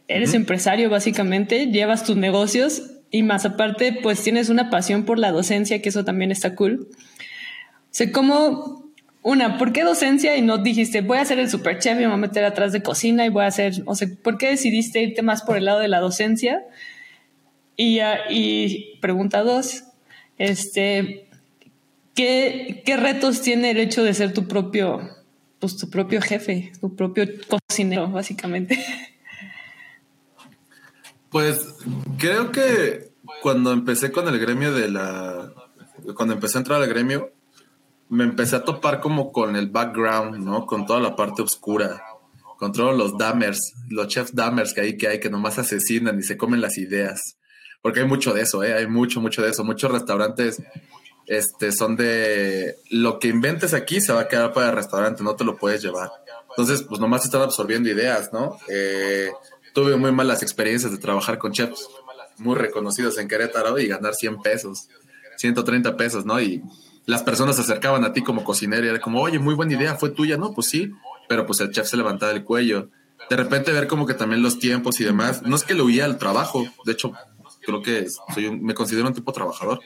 eres empresario básicamente, llevas tus negocios y más aparte, pues tienes una pasión por la docencia, que eso también está cool. O sea, ¿cómo, una, ¿por qué docencia y no dijiste, voy a ser el super chef y me voy a meter atrás de cocina y voy a hacer, o sea, ¿por qué decidiste irte más por el lado de la docencia? Y, y pregunta dos, este, ¿qué, ¿qué retos tiene el hecho de ser tu propio, pues tu propio jefe, tu propio cocinero, básicamente? Pues creo que cuando empecé con el gremio de la... Cuando empecé a entrar al gremio, me empecé a topar como con el background, ¿no? Con toda la parte oscura, con todos los dammers, los chefs dammers que hay, que hay, que nomás asesinan y se comen las ideas. Porque hay mucho de eso, ¿eh? Hay mucho, mucho de eso. Muchos restaurantes este, son de lo que inventes aquí se va a quedar para el restaurante, no te lo puedes llevar. Entonces, pues nomás están absorbiendo ideas, ¿no? Eh, tuve muy malas experiencias de trabajar con chefs muy reconocidos en Querétaro y ganar 100 pesos, 130 pesos, ¿no? Y las personas se acercaban a ti como cocinero y era como, oye, muy buena idea, fue tuya, ¿no? Pues sí, pero pues el chef se levantaba el cuello. De repente ver como que también los tiempos y demás, no es que le huía al trabajo, de hecho, creo que soy me considero un tipo trabajador.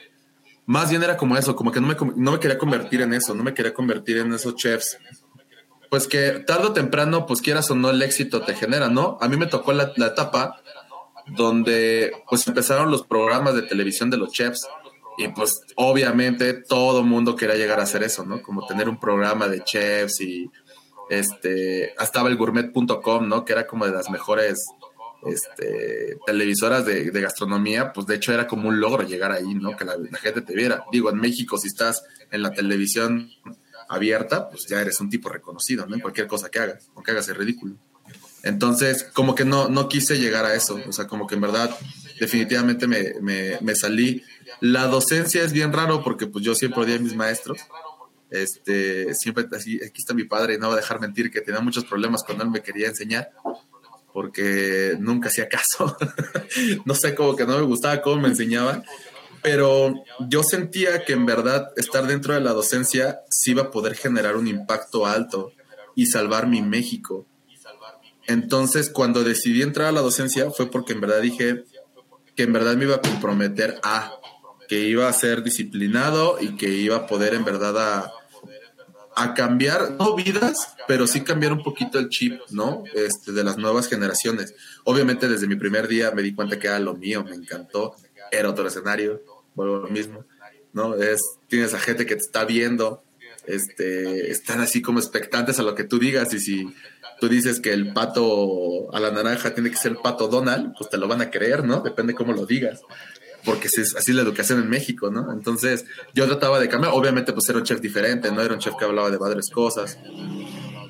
Más bien era como eso, como que no me, no me quería convertir en eso, no me quería convertir en esos chefs pues que tarde o temprano, pues quieras o no, el éxito te genera, ¿no? A mí me tocó la, la etapa donde pues empezaron los programas de televisión de los chefs y pues obviamente todo mundo quería llegar a hacer eso, ¿no? Como tener un programa de chefs y este, estaba el gourmet.com, ¿no? Que era como de las mejores este, televisoras de, gastronomía, pues de hecho era como un logro llegar ahí, ¿no? Que la, gente te viera. Digo, en México, si estás en la televisión abierta, pues ya eres un tipo reconocido, ¿no? En cualquier cosa que hagas, aunque hagas el ridículo. Entonces, como que no, no quise llegar a eso, o sea, como que en verdad, definitivamente me, me, me salí. La docencia es bien raro porque pues yo siempre odié a mis maestros, este, siempre así, aquí está mi padre y no va a dejar mentir que tenía muchos problemas cuando él me quería enseñar porque nunca hacía caso. no sé, como que no me gustaba cómo me enseñaba, pero yo sentía que en verdad estar dentro de la docencia sí iba a poder generar un impacto alto y salvar mi México. Entonces, cuando decidí entrar a la docencia fue porque en verdad dije que en verdad me iba a comprometer a que iba a ser disciplinado y que iba a poder en verdad a, a cambiar, no vidas, pero sí cambiar un poquito el chip, ¿no? Este, de las nuevas generaciones. Obviamente desde mi primer día me di cuenta que era lo mío, me encantó, era otro escenario, vuelvo lo mismo, ¿no? Es, tienes a gente que te está viendo, este, están así como expectantes a lo que tú digas y si tú dices que el pato a la naranja tiene que ser el pato Donald, pues te lo van a creer, ¿no? Depende cómo lo digas porque es así la educación en México, ¿no? Entonces yo trataba de cambiar, obviamente pues era un chef diferente, ¿no? Era un chef que hablaba de varias cosas.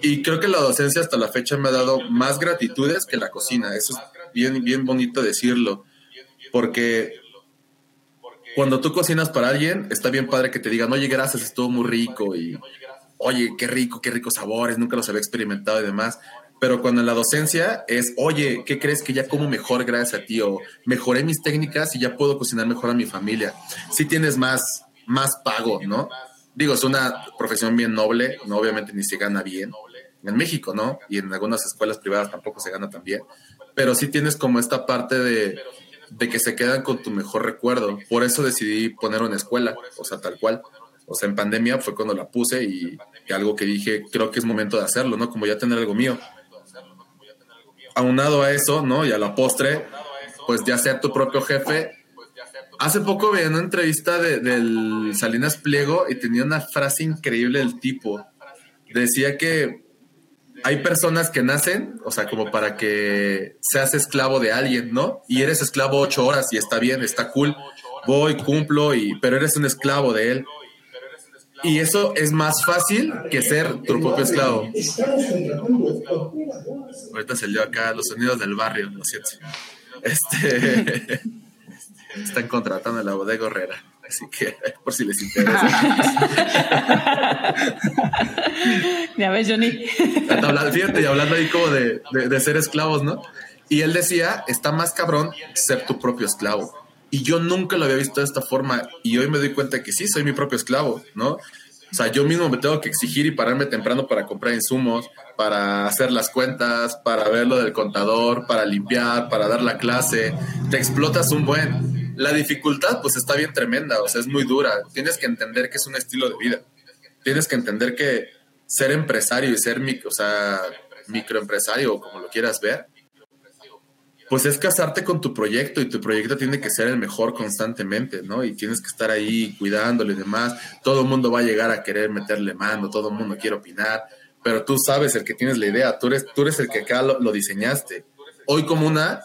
Y creo que la docencia hasta la fecha me ha dado más gratitudes que la cocina, eso es bien, bien bonito decirlo, porque cuando tú cocinas para alguien, está bien padre que te digan, oye, gracias, estuvo muy rico y, oye, qué rico, qué ricos sabores, nunca los había experimentado y demás. Pero cuando en la docencia es, oye, ¿qué crees que ya como mejor gracias a ti? O mejoré mis técnicas y ya puedo cocinar mejor a mi familia. Si tienes más, más pago, ¿no? Digo, es una profesión bien noble, no obviamente ni se gana bien. En México, ¿no? Y en algunas escuelas privadas tampoco se gana tan bien. Pero sí tienes como esta parte de, de que se quedan con tu mejor recuerdo. Por eso decidí poner una escuela, o sea, tal cual. O sea, en pandemia fue cuando la puse y, algo que dije, creo que es momento de hacerlo, ¿no? Como ya tener algo mío aunado a eso, ¿no? Y a la postre, pues ya sea tu propio jefe. Hace poco veía una entrevista de, del Salinas Pliego y tenía una frase increíble del tipo. Decía que hay personas que nacen, o sea, como para que seas esclavo de alguien, ¿no? Y eres esclavo ocho horas y está bien, está cool. Voy, cumplo, y, pero eres un esclavo de él. Y eso es más fácil que ser tu propio esclavo. Ahorita salió acá los sonidos del barrio, lo siento. Este. Están contratando a la bodega Herrera. Así que, por si les interesa. ya ves, Johnny. Fíjate, y hablando ahí como de, de ser esclavos, ¿no? Y él decía: está más cabrón ser tu propio esclavo y yo nunca lo había visto de esta forma y hoy me doy cuenta que sí, soy mi propio esclavo, ¿no? O sea, yo mismo me tengo que exigir y pararme temprano para comprar insumos, para hacer las cuentas, para ver lo del contador, para limpiar, para dar la clase. Te explotas un buen. La dificultad pues está bien tremenda, o sea, es muy dura. Tienes que entender que es un estilo de vida. Tienes que entender que ser empresario y ser, o sea, microempresario, como lo quieras ver, pues es casarte con tu proyecto y tu proyecto tiene que ser el mejor constantemente, ¿no? Y tienes que estar ahí cuidándole y demás. Todo el mundo va a llegar a querer meterle mano, todo el mundo quiere opinar, pero tú sabes el que tienes la idea, tú eres, tú eres el que acá lo, diseñaste. Hoy como una,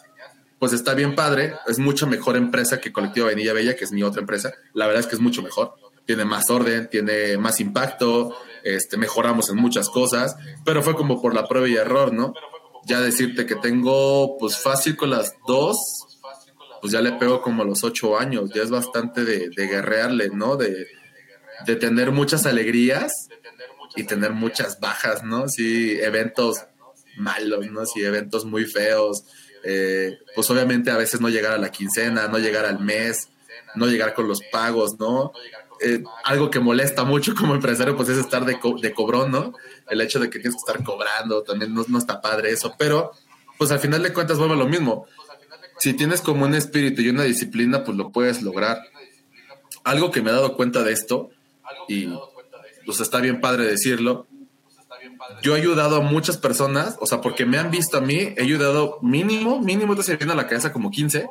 pues está bien padre, es mucho mejor empresa que Colectivo Vainilla Bella, que es mi otra empresa. La verdad es que es mucho mejor. Tiene más orden, tiene más impacto, este, mejoramos en muchas cosas, pero fue como por la prueba y error, ¿no? ya decirte que tengo pues fácil con las dos, pues ya le pego como a los ocho años, ya es bastante de, de guerrearle, ¿no? De, de tener muchas alegrías y tener muchas bajas, ¿no? Sí, eventos malos, ¿no? Sí, eventos muy feos. Eh, pues obviamente a veces no llegar a la quincena, no llegar al mes, no llegar con los pagos, ¿no? Eh, algo que molesta mucho como empresario, pues es estar de, de cobrón, ¿no? el hecho de que tienes que estar cobrando, también no, está padre eso, pero pues al final de cuentas vuelve lo mismo. Si tienes como un espíritu y una disciplina, pues lo puedes lograr. Algo que me he dado cuenta de esto, y pues está bien padre decirlo, yo he ayudado a muchas personas, o sea, porque me han visto a mí, he ayudado mínimo, mínimo, te viene a la cabeza como 15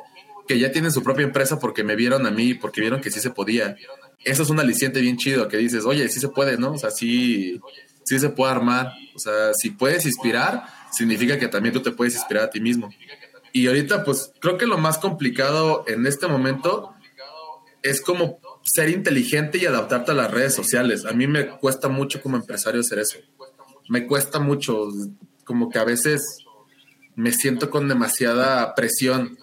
que ya tienen su propia empresa porque me vieron a mí, porque vieron que sí se podía. Eso es un aliciente bien chido, que dices, oye, sí se puede, ¿no? O sea, sí, sí se puede armar. O sea, si puedes inspirar, significa que también tú te puedes inspirar a ti mismo. Y ahorita, pues, creo que lo más complicado en este momento es como ser inteligente y adaptarte a las redes sociales. A mí me cuesta mucho como empresario hacer eso. Me cuesta mucho, como que a veces me siento con demasiada presión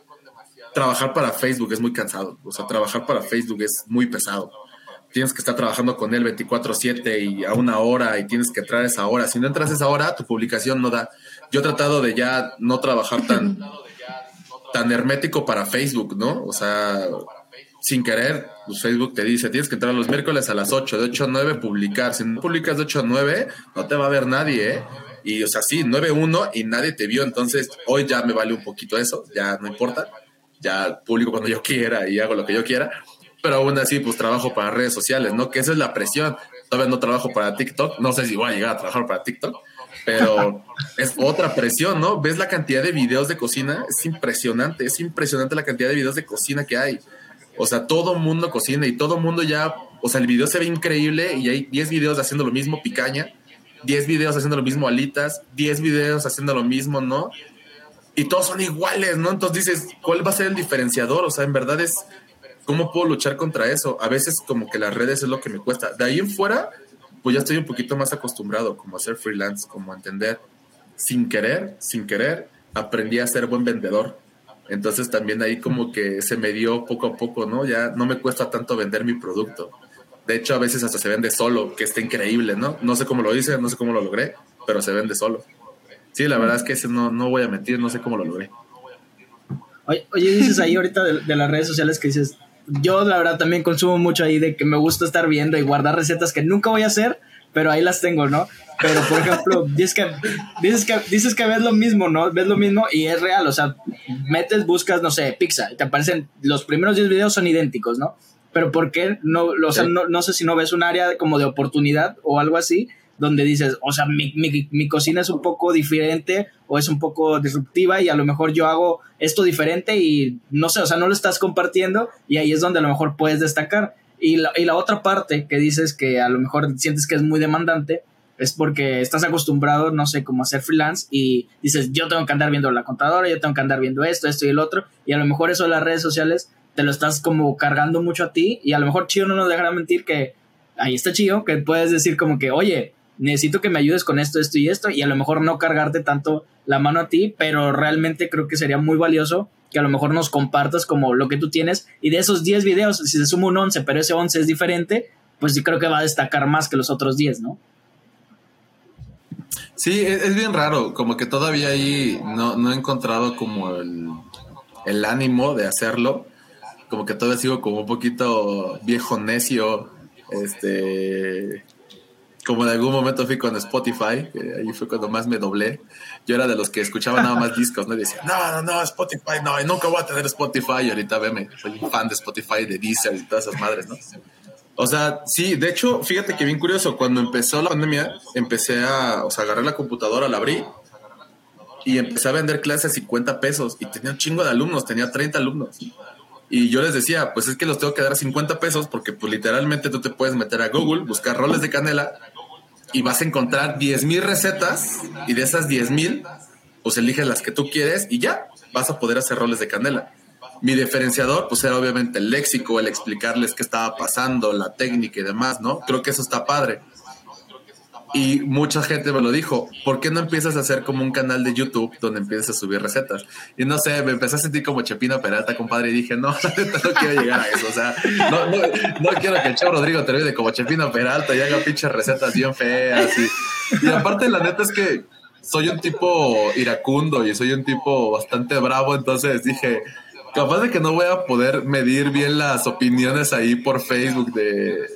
trabajar para Facebook es muy cansado. O sea, trabajar para Facebook es muy pesado. Tienes que estar trabajando con él 24/7 y a una hora y tienes que entrar esa hora. Si no entras esa hora, tu publicación no da. Yo he tratado de ya no trabajar tan, tan hermético para Facebook, ¿no? O sea, sin querer, pues Facebook te dice, tienes que entrar los miércoles a las 8, de 8 a 9 publicar. Si no publicas de 8 a 9, no te va a ver nadie, ¿eh? Y, o sea, sí, 9-1 y nadie te vio. Entonces, hoy ya me vale un poquito eso, ya no importa ya publico cuando yo quiera y hago lo que yo quiera, pero aún así pues trabajo para redes sociales, ¿no? Que esa es la presión. Todavía no trabajo para TikTok, no sé si voy a llegar a trabajar para TikTok, pero es otra presión, ¿no? Ves la cantidad de videos de cocina, es impresionante, es impresionante la cantidad de videos de cocina que hay. O sea, todo mundo cocina y todo mundo ya, o sea, el video se ve increíble y hay 10 videos haciendo lo mismo picaña, 10 videos haciendo lo mismo alitas, 10 videos haciendo lo mismo, ¿no? y todos son iguales, ¿no? Entonces dices, ¿cuál va a ser el diferenciador? O sea, en verdad es, ¿cómo puedo luchar contra eso? A veces como que las redes es lo que me cuesta. De ahí en fuera, pues ya estoy un poquito más acostumbrado como a ser freelance, como a entender, sin querer, sin querer, aprendí a ser buen vendedor. Entonces también ahí como que se me dio poco a poco, ¿no? Ya no me cuesta tanto vender mi producto. De hecho, a veces hasta se vende solo, que está increíble, ¿no? No sé cómo lo hice, no sé cómo lo logré, pero se vende solo. Sí, la verdad es que ese no, no voy a mentir, no sé cómo lo logré. Oye, dices ahí ahorita de, las redes sociales que dices, yo la verdad también consumo mucho ahí de que me gusta estar viendo y guardar recetas que nunca voy a hacer, pero ahí las tengo, ¿no? Pero, por ejemplo, dices que, dices, que, dices que ves lo mismo, ¿no? Ves lo mismo y es real, o sea, metes, buscas, no sé, pizza, y te aparecen, los primeros 10 videos son idénticos, ¿no? Pero ¿por qué no, o sea, no, no sé si no ves un área como de oportunidad o algo así donde dices, o sea, mi, mi, cocina es un poco diferente o es un poco disruptiva y a lo mejor yo hago esto diferente y no sé, o sea, no lo estás compartiendo y ahí es donde a lo mejor puedes destacar. Y la, y la otra parte que dices que a lo mejor sientes que es muy demandante es porque estás acostumbrado, no sé, como a hacer freelance y dices, yo tengo que andar viendo la contadora, yo tengo que andar viendo esto, esto y el otro, y a lo mejor eso de las redes sociales te lo estás como cargando mucho a ti y a lo mejor Chío no nos dejará mentir que ahí está Chío, que puedes decir como que, oye, necesito que me ayudes con esto, esto y esto, y a lo mejor no cargarte tanto la mano a ti, pero realmente creo que sería muy valioso que a lo mejor nos compartas como lo que tú tienes, y de esos 10 videos, si se suma un 11, pero ese 11 es diferente, pues sí creo que va a destacar más que los otros 10, ¿no? Sí, es, bien raro, como que todavía ahí no, no he encontrado como el, el ánimo de hacerlo, como que todavía sigo como un poquito viejo necio, este como en algún momento fui con Spotify, ahí fue cuando más me doblé. Yo era de los que escuchaba nada más discos, ¿no? Y decía, no, no, no, Spotify, no, nunca voy a tener Spotify. Y ahorita veme, soy un fan de Spotify, de Deezer y todas esas madres, ¿no? O sea, sí, de hecho, fíjate que bien curioso, cuando empezó la pandemia, empecé a, o sea, agarré la computadora, la abrí y empecé a vender clases a 50 pesos y tenía un chingo de alumnos, tenía 30 alumnos. Y yo les decía, pues es que los tengo que dar a 50 pesos porque pues literalmente tú te puedes meter a Google, buscar roles de canela y vas a encontrar 10.000 recetas y de esas 10.000, pues eliges las que tú quieres y ya vas a poder hacer roles de canela. Mi diferenciador, pues era obviamente el léxico, el explicarles qué estaba pasando, la técnica y demás, ¿no? Creo que eso está padre. Y mucha gente me lo dijo, ¿por qué no empiezas a hacer como un canal de YouTube donde empieces a subir recetas? Y no sé, me empecé a sentir como Chepina Peralta, compadre, y dije, no, no quiero llegar a eso, o sea, no, no, no quiero que el chavo Rodrigo termine como Chepina Peralta y haga pinches recetas bien feas. Y, y aparte, la neta es que soy un tipo iracundo y soy un tipo bastante bravo, entonces dije, capaz de que no voy a poder medir bien las opiniones ahí por Facebook de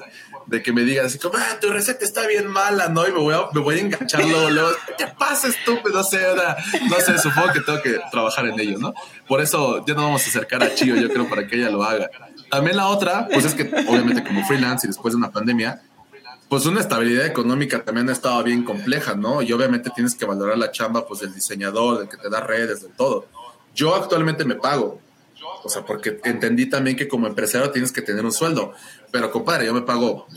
de que me digan así como, ah, tu receta está bien mala, ¿no? Y me voy a, me voy a enganchar luego, ¿qué pasa, estúpido? No sé, no sé, supongo que tengo que trabajar en ello, ¿no? Por eso ya no vamos a acercar a Chío, yo creo, para que ella lo haga. También la otra, pues es que obviamente como freelance y después de una pandemia, pues una estabilidad económica también ha estado bien compleja, ¿no? Y obviamente tienes que valorar la chamba, pues del diseñador, del que te da redes, de todo. Yo actualmente me pago, o sea, porque entendí también que como empresario tienes que tener un sueldo, pero compadre, yo me pago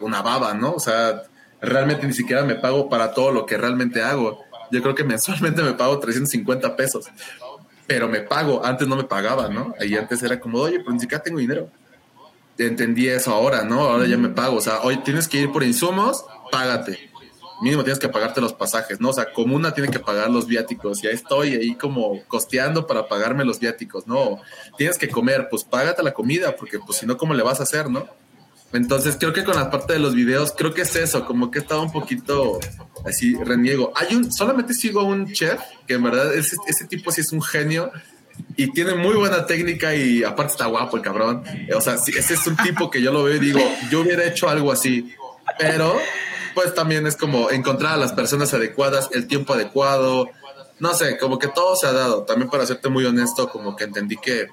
una baba, ¿no? O sea, realmente ni siquiera me pago para todo lo que realmente hago. Yo creo que mensualmente me pago 350 pesos, pero me pago, antes no me pagaba, ¿no? Ahí antes era como, oye, pero ni siquiera tengo dinero entendí eso ahora, ¿no? Ahora ya me pago. O sea, hoy tienes que ir por insumos, págate. Mínimo tienes que pagarte los pasajes, ¿no? O sea, Comuna tiene que pagar los viáticos. Y ahí estoy ahí como costeando para pagarme los viáticos, ¿no? Tienes que comer, pues págate la comida, porque pues si no, ¿cómo le vas a hacer, no? Entonces creo que con la parte de los videos, creo que es eso, como que he estado un poquito así reniego. Hay un, solamente sigo a un chef que en verdad ese, ese tipo sí es un genio y tiene muy buena técnica y aparte está guapo el cabrón. O sea, ese es un tipo que yo lo veo y digo, yo hubiera hecho algo así, pero pues también es como encontrar a las personas adecuadas, el tiempo adecuado, no sé, como que todo se ha dado. También para serte muy honesto, como que entendí que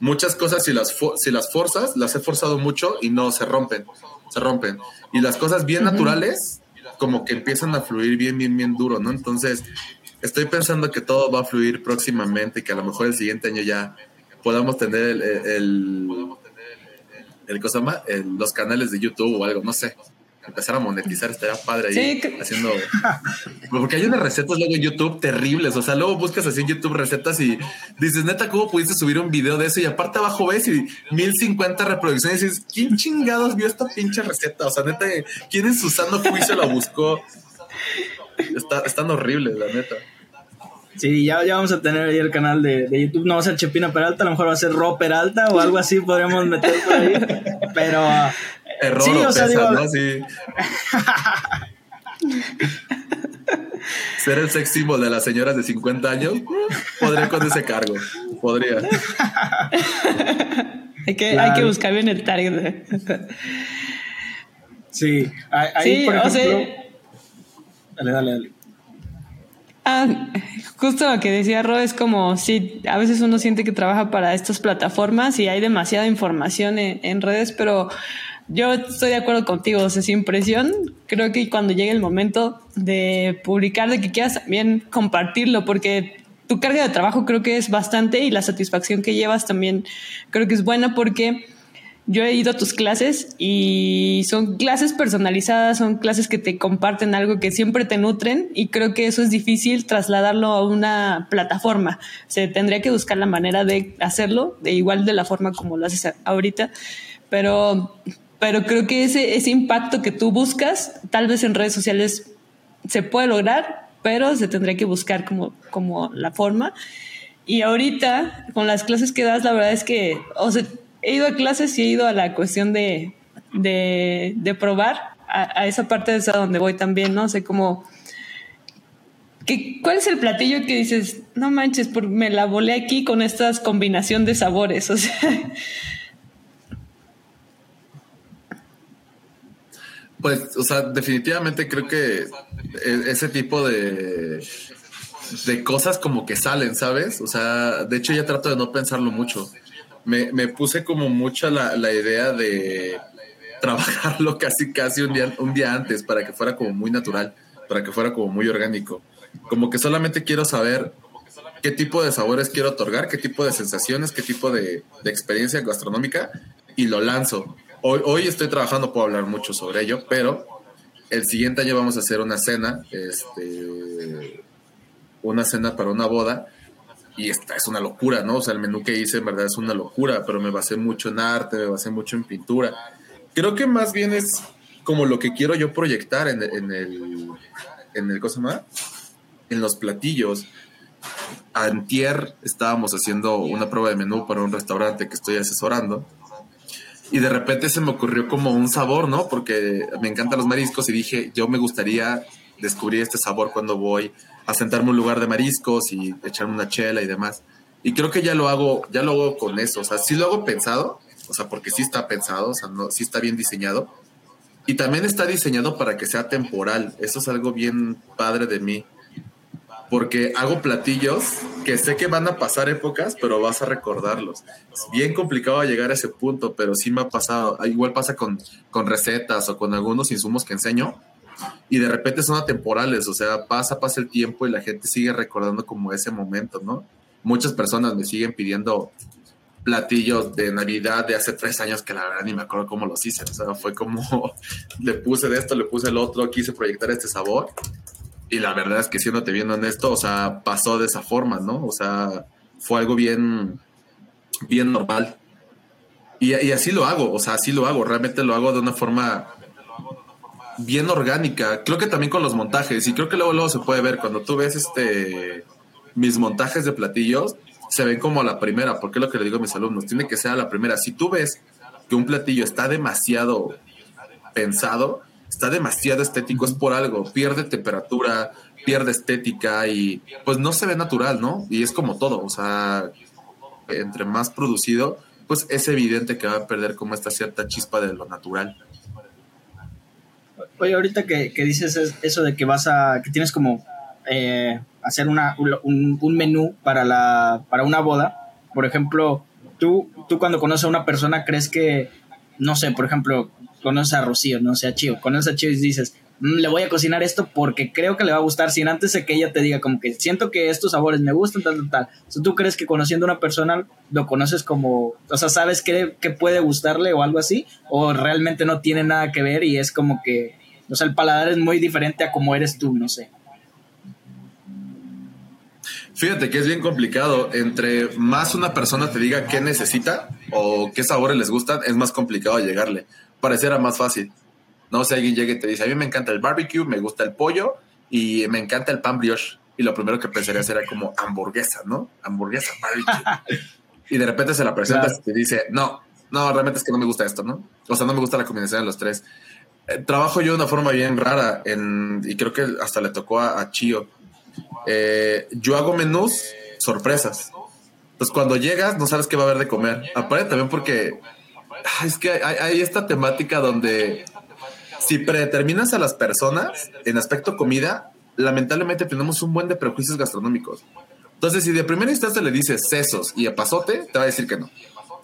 muchas cosas si las, si las forzas, las he forzado mucho y no se rompen, se rompen. Y las cosas bien naturales, como que empiezan a fluir bien, bien, bien duro, ¿no? Entonces, estoy pensando que todo va a fluir próximamente, que a lo mejor el siguiente año ya podamos tener el, el, el, cosa más, los canales de YouTube o algo, no sé. Empezar a monetizar estaría padre ahí haciendo. Porque hay unas recetas luego en YouTube terribles. O sea, luego buscas así en YouTube recetas y dices, neta, ¿cómo pudiste subir un video de eso? Y aparte abajo ves y 1050 reproducciones y dices, ¿quién chingados vio esta pinche receta? O sea, neta, ¿quién en su sano juicio la buscó? Está, están horribles, la neta. Sí, ya, ya vamos a tener ahí el canal de, YouTube. No va a ser Chepina Peralta, a lo mejor va a ser Ro Peralta o algo así, podríamos meter por ahí. Pero. Error sí, o sea, digo, ¿no? Sí. Ser el sex symbol de las señoras de 50 años, podría con ese cargo. Podría. hay, que, hay que buscar bien el target. sí, ahí, por ejemplo. Dale, dale, dale. Ah, justo lo que decía Ro es como, sí, a veces uno siente que trabaja para estas plataformas y hay demasiada información en, redes, pero yo estoy de acuerdo contigo, o sea, sin presión, creo que cuando llegue el momento de publicar, de que quieras también compartirlo, porque tu carga de trabajo creo que es bastante y la satisfacción que llevas también creo que es buena porque yo he ido a tus clases y son clases personalizadas, son clases que te comparten algo que siempre te nutren y creo que eso es difícil trasladarlo a una plataforma. Se tendría que buscar la manera de hacerlo, de igual de la forma como lo haces ahorita, pero, pero creo que ese, ese impacto que tú buscas, tal vez en redes sociales se puede lograr, pero se tendría que buscar como, como la forma. Y ahorita, con las clases que das, la verdad es que, o sea, he ido a clases y he ido a la cuestión de, de, probar a, esa parte de esa donde voy también, ¿no? sé cómo... ¿Cuál es el platillo que dices, no manches, por, me la volé aquí con esta combinación de sabores? O sea. Pues, o sea, definitivamente creo que e, ese tipo de, de cosas como que salen, ¿sabes? O sea, de hecho ya trato de no pensarlo mucho me, me puse como mucha la, la, idea de trabajarlo casi casi un día, un día antes para que fuera como muy natural, para que fuera como muy orgánico. Como que solamente quiero saber qué tipo de sabores quiero otorgar, qué tipo de sensaciones, qué tipo de, de experiencia gastronómica y lo lanzo. Hoy, hoy estoy trabajando, puedo hablar mucho sobre ello, pero el siguiente año vamos a hacer una cena, este, una cena para una boda y esta es una locura, ¿no? O sea, el menú que hice en verdad es una locura, pero me basé mucho en arte, me basé mucho en pintura. Creo que más bien es como lo que quiero yo proyectar en, en el, en el, ¿cómo se En los platillos. Antier estábamos haciendo una prueba de menú para un restaurante que estoy asesorando y de repente se me ocurrió como un sabor, ¿no? Porque me encantan los mariscos y dije, yo me gustaría descubrir este sabor cuando voy a sentarme un lugar de mariscos y echarme una chela y demás. Y creo que ya lo hago, ya lo hago con eso. O sea, sí lo hago pensado, o sea, porque sí está pensado, o sea, no, sí está bien diseñado. Y también está diseñado para que sea temporal. Eso es algo bien padre de mí. Porque hago platillos que sé que van a pasar épocas, pero vas a recordarlos. Es bien complicado llegar a ese punto, pero sí me ha pasado. Igual pasa con, con recetas o con algunos insumos que enseño y de repente son atemporales, o sea, pasa, pasa el tiempo y la gente sigue recordando como ese momento, ¿no? Muchas personas me siguen pidiendo platillos de Navidad de hace tres años que la verdad ni me acuerdo cómo los hice, o sea, fue como le puse de esto, le puse el otro, quise proyectar este sabor y la verdad es que siéndote bien honesto, o sea, pasó de esa forma, ¿no? O sea, fue algo bien, bien normal. Y, así lo hago, o sea, así lo hago, realmente lo hago de una forma bien orgánica. Creo que también con los montajes, y creo que luego, luego se puede ver cuando tú ves este mis montajes de platillos, se ven como a la primera, porque es lo que le digo a mis alumnos, tiene que ser a la primera. Si tú ves que un platillo está demasiado pensado, está demasiado estético, es por algo, pierde temperatura, pierde estética y pues no se ve natural, ¿no? Y es como todo, o sea, entre más producido, pues es evidente que va a perder como esta cierta chispa de lo natural. Oye, ahorita que, dices eso de que vas a, que tienes como eh, hacer una, un, un, menú para, la, para una boda, por ejemplo, tú, tú cuando conoces a una persona crees que, no sé, por ejemplo, conoces a Rocío, no sé, a Chío, conoces a Chío y dices, mm, le voy a cocinar esto porque creo que le va a gustar, sin antes de que ella te diga como que siento que estos sabores me gustan, tal, tal, tal. O ¿Tú crees que conociendo a una persona lo conoces como, o sea, sabes qué, qué puede gustarle o algo así? ¿O realmente no tiene nada que ver y es como que o sea, el paladar es muy diferente a como eres tú, no sé. Fíjate que es bien complicado. Entre más una persona te diga qué necesita o qué sabores les gustan, es más complicado llegarle. Pareciera más fácil. No sé, alguien llega y te dice, a mí me encanta el barbecue, me gusta el pollo y me encanta el pan brioche. Y lo primero que pensaría era como hamburguesa, ¿no? Hamburguesa, barbecue. y de repente se la presentas y te dice, no, no, realmente es que no me gusta esto, ¿no? O sea, no me gusta la combinación de los tres. Eh, trabajo yo de una forma bien rara en, y creo que hasta le tocó a, a Chío. Eh, yo hago menús sorpresas. Entonces cuando llegas no sabes qué va a haber de comer. Aparte también porque es que hay, hay, esta temática donde si predeterminas a las personas en aspecto comida, lamentablemente tenemos un buen de prejuicios gastronómicos. Entonces si de primera instancia le dices sesos y a pasote, te va a decir que no.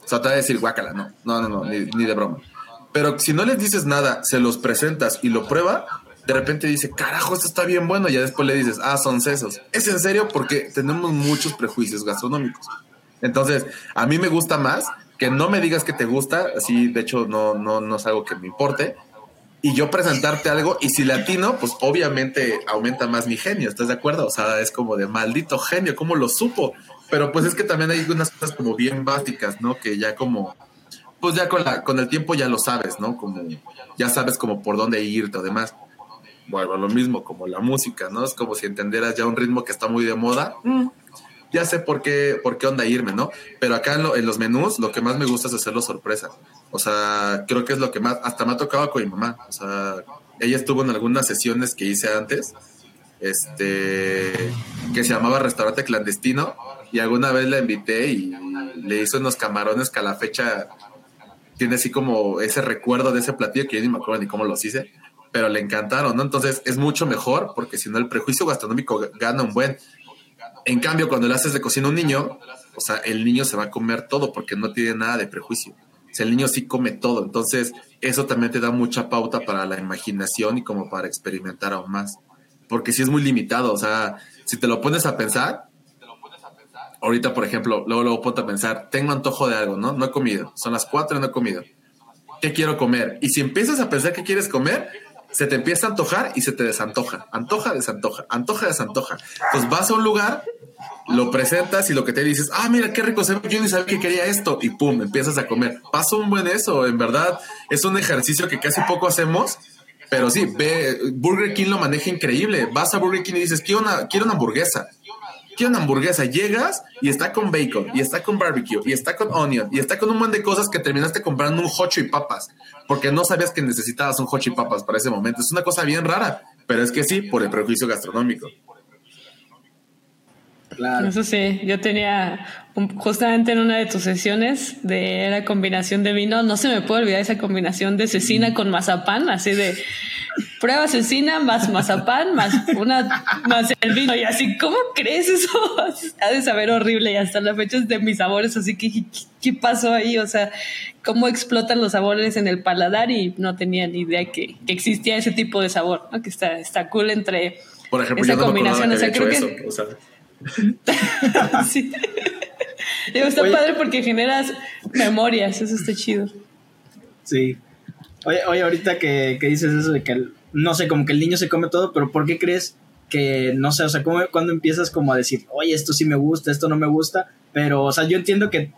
O sea, te va a decir guácala, no, no, no, no, ni de broma. Pero si no les dices nada, se los presentas y lo prueba, de repente dice, carajo, esto está bien bueno. Y ya después le dices, ah, son sesos. Es en serio porque tenemos muchos prejuicios gastronómicos. Entonces, a mí me gusta más que no me digas que te gusta, así de hecho no, no, no es algo que me importe, y yo presentarte algo, y si latino, pues obviamente aumenta más mi genio, ¿estás de acuerdo? O sea, es como de maldito genio, ¿cómo lo supo? Pero pues es que también hay unas cosas como bien básicas, ¿no? Que ya como pues ya con, la, con el tiempo ya lo sabes, ¿no? Como ya sabes como por dónde irte o demás. Bueno, lo mismo como la música, ¿no? Es como si entendieras ya un ritmo que está muy de moda. Mm, ya sé por qué, por qué onda irme, ¿no? Pero acá en, en los menús lo que más me gusta es hacerlo sorpresa. O sea, creo que es lo que más, hasta me ha tocado con mi mamá. O sea, ella estuvo en algunas sesiones que hice antes, este, que se llamaba Restaurante Clandestino, y alguna vez la invité y le hizo unos camarones que a la fecha tiene así como ese recuerdo de ese platillo que yo ni me acuerdo ni cómo los hice, pero le encantaron, ¿no? Entonces es mucho mejor porque si no el prejuicio gastronómico gana un buen. En cambio, cuando le haces de cocina a un niño, o sea, el niño se va a comer todo porque no tiene nada de prejuicio. O sea, el niño sí come todo. Entonces, eso también te da mucha pauta para la imaginación y como para experimentar aún más. Porque si es muy limitado. O sea, si te lo pones a pensar, ahorita, por ejemplo, luego, luego ponte a pensar, tengo antojo de algo, ¿no? No he comido, son las cuatro y no he comido. ¿Qué quiero comer? Y si empiezas a pensar qué quieres comer, se te empieza a antojar y se te desantoja. Antoja, desantoja, antoja, desantoja. Pues vas a un lugar, lo presentas y lo que te dices, ah, mira qué rico se ve, yo ni sabía que quería esto, y pum, empiezas a comer. Pasa un buen eso, en verdad, es un ejercicio que casi poco hacemos. Pero sí, Burger King lo maneja increíble. Vas a Burger King y dices, quiero una, quiero una hamburguesa quiero una hamburguesa. Llegas y está con bacon, y está con barbecue, y está con onion, y está con un montón de cosas que terminaste comprando un hocho y papas, porque no sabías que necesitabas un hocho y papas para ese momento. Es una cosa bien rara, pero es que sí, por el prejuicio gastronómico. Claro. Eso sí, yo tenía justamente en una de tus sesiones de la combinación de vino, no se me puede olvidar esa combinación de cecina con mazapán, así de prueba asesina más mazapán más una más el vino y así, ¿cómo crees eso? ha de saber horrible y hasta la fecha es de mis sabores, así que ¿qué, pasó ahí? O sea, cómo explotan los sabores en el paladar y no tenía ni idea que, existía ese tipo de sabor, que está, está cool entre Por ejemplo, esa combinación, o sea, creo que... sí. está padre porque generas memorias, eso está chido. Sí. Oye, oye ahorita que, que dices eso de que el, no sé, como que el niño se come todo, pero ¿por qué crees que, no sé, o sea, ¿cómo, cuando empiezas como a decir, oye, esto sí me gusta, esto no me gusta? Pero, o sea, yo entiendo que,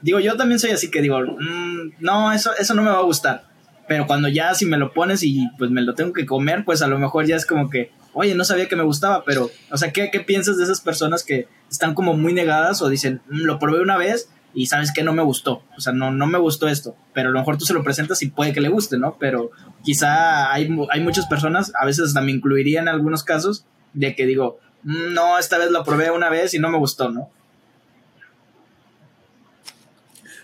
digo, yo también soy así que digo, mm, no, eso, eso no me va a gustar. Pero cuando ya si me lo pones y pues me lo tengo que comer, pues a lo mejor ya es como que, oye, no sabía que me gustaba, pero, o sea, ¿qué, qué piensas de esas personas que están como muy negadas o dicen, mm, lo probé una vez y sabes que no me gustó, o sea, no, no me gustó esto, pero a lo mejor tú se lo presentas y puede que le guste, ¿no? Pero quizá hay, hay muchas personas, a veces hasta me incluiría en algunos casos, de que digo, mm, no, esta vez lo probé una vez y no me gustó, ¿no?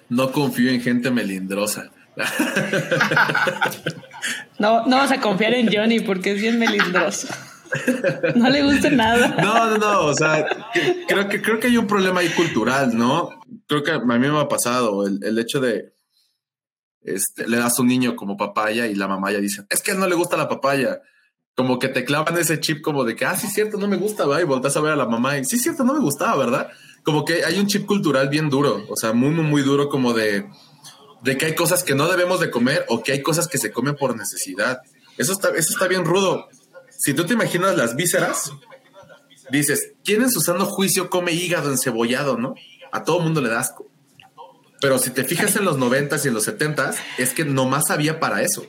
No confío en gente melindrosa. no, no vas a confiar en Johnny porque es bien melindroso. No le gusta nada. No, no, no. O sea, creo que, creo que hay un problema ahí cultural, ¿no? Creo que a mí me ha pasado el, hecho de este, le das un niño como papaya y la mamá ya dice, es que no le gusta la papaya. Como que te clavan ese chip como de que, ah, sí, cierto, no me gusta, y volteas a ver a la mamá y, sí, cierto, no me gustaba, ¿verdad? Como que hay un chip cultural bien duro, o sea, muy, muy, muy duro como de, de que hay cosas que no debemos de comer o que hay cosas que se comen por necesidad. Eso está, eso está bien rudo si tú te imaginas las vísceras, dices, ¿quién en su sano juicio come hígado encebollado, no? A todo mundo le da asco. Pero si te fijas en los noventas y en los setentas, es que nomás había para eso.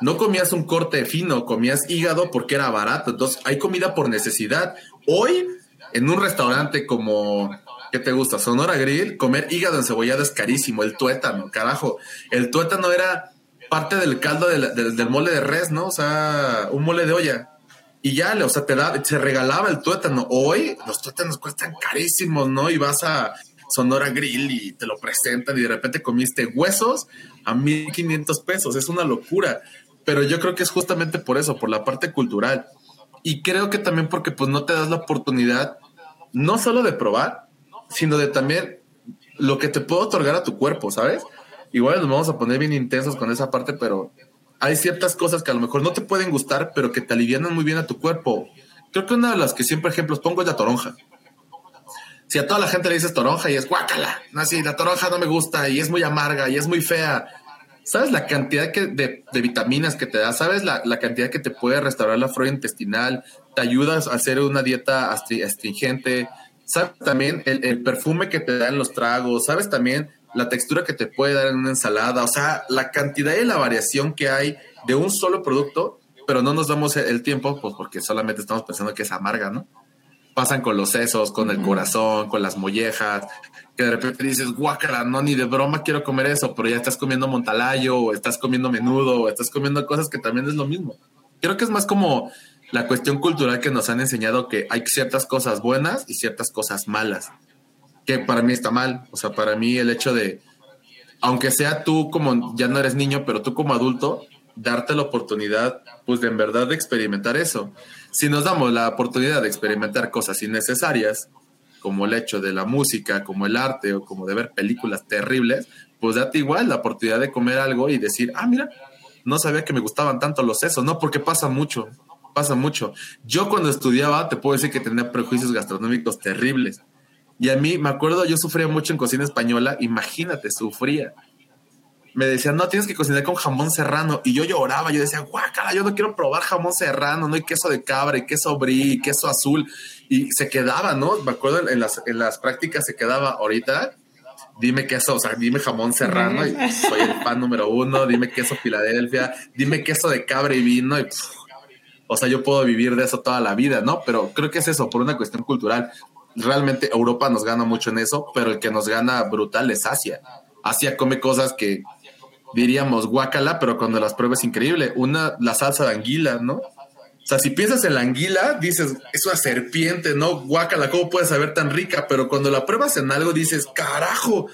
No comías un corte fino, comías hígado porque era barato. Entonces, hay comida por necesidad. Hoy, en un restaurante como, ¿qué te gusta? Sonora Grill, comer hígado encebollado es carísimo. El tuétano, carajo. El tuétano era parte del caldo del mole de res, ¿no? O sea, un mole de olla y ya, o sea, te da, se regalaba el tuétano. Hoy los tuétanos cuestan carísimos, ¿no? Y vas a Sonora Grill y te lo presentan y de repente comiste huesos a 1500 pesos. Es una locura. Pero yo creo que es justamente por eso, por la parte cultural. Y creo que también porque pues no te das la oportunidad no solo de probar, sino de también lo que te puede otorgar a tu cuerpo, ¿sabes? Igual nos vamos a poner bien intensos con esa parte, pero hay ciertas cosas que a lo mejor no te pueden gustar, pero que te alivianan muy bien a tu cuerpo. Creo que una de las que siempre ejemplos pongo es la toronja. Si a toda la gente le dices toronja y es guácala, no, sí, la toronja no me gusta y es muy amarga y es muy fea. ¿Sabes la cantidad de, vitaminas que te da? ¿Sabes la, cantidad que te puede restaurar la flora intestinal? ¿Te ayudas a hacer una dieta astringente? ¿Sabes también el, el perfume que te da en los tragos? ¿Sabes también la textura que te puede dar en una ensalada, o sea, la cantidad y la variación que hay de un solo producto, pero no nos damos el tiempo, pues porque solamente estamos pensando que es amarga, ¿no? Pasan con los sesos, con el corazón, con las mollejas, que de repente dices, guácala, no, ni de broma quiero comer eso, pero ya estás comiendo montalayo, o estás comiendo menudo, o estás comiendo cosas que también es lo mismo. Creo que es más como la cuestión cultural que nos han enseñado que hay ciertas cosas buenas y ciertas cosas malas que para mí está mal. O sea, para mí el hecho de, aunque sea tú como ya no eres niño, pero tú como adulto, darte la oportunidad, pues de en verdad de experimentar eso. Si nos damos la oportunidad de experimentar cosas innecesarias, como el hecho de la música, como el arte o como de ver películas terribles, pues date igual la oportunidad de comer algo y decir, ah, mira, no sabía que me gustaban tanto los sesos, no, porque pasa mucho, pasa mucho. Yo cuando estudiaba, te puedo decir que tenía prejuicios gastronómicos terribles y a mí, me acuerdo, yo sufría mucho en cocina española, imagínate, sufría. Me decían, no, tienes que cocinar con jamón serrano. Y yo lloraba, yo decía, guácala, yo no quiero probar jamón serrano, no hay queso de cabra, y queso brie, queso azul. Y se quedaba, ¿no? Me acuerdo en las, en las prácticas se quedaba ahorita, dime queso, o sea, dime jamón serrano, y soy el fan número uno, dime queso Filadelfia, dime queso de cabra y vino, y o sea, yo puedo vivir de eso toda la vida, ¿no? Pero creo que es eso, por una cuestión cultural realmente Europa nos gana mucho en eso, pero el que nos gana brutal es Asia. Asia come cosas que diríamos guacala, pero cuando las pruebas es increíble. Una, la salsa de anguila, ¿no? O sea, si piensas en la anguila, dices, es una serpiente, ¿no? Guacala, ¿cómo puede saber tan rica? Pero cuando la pruebas en algo, dices, carajo,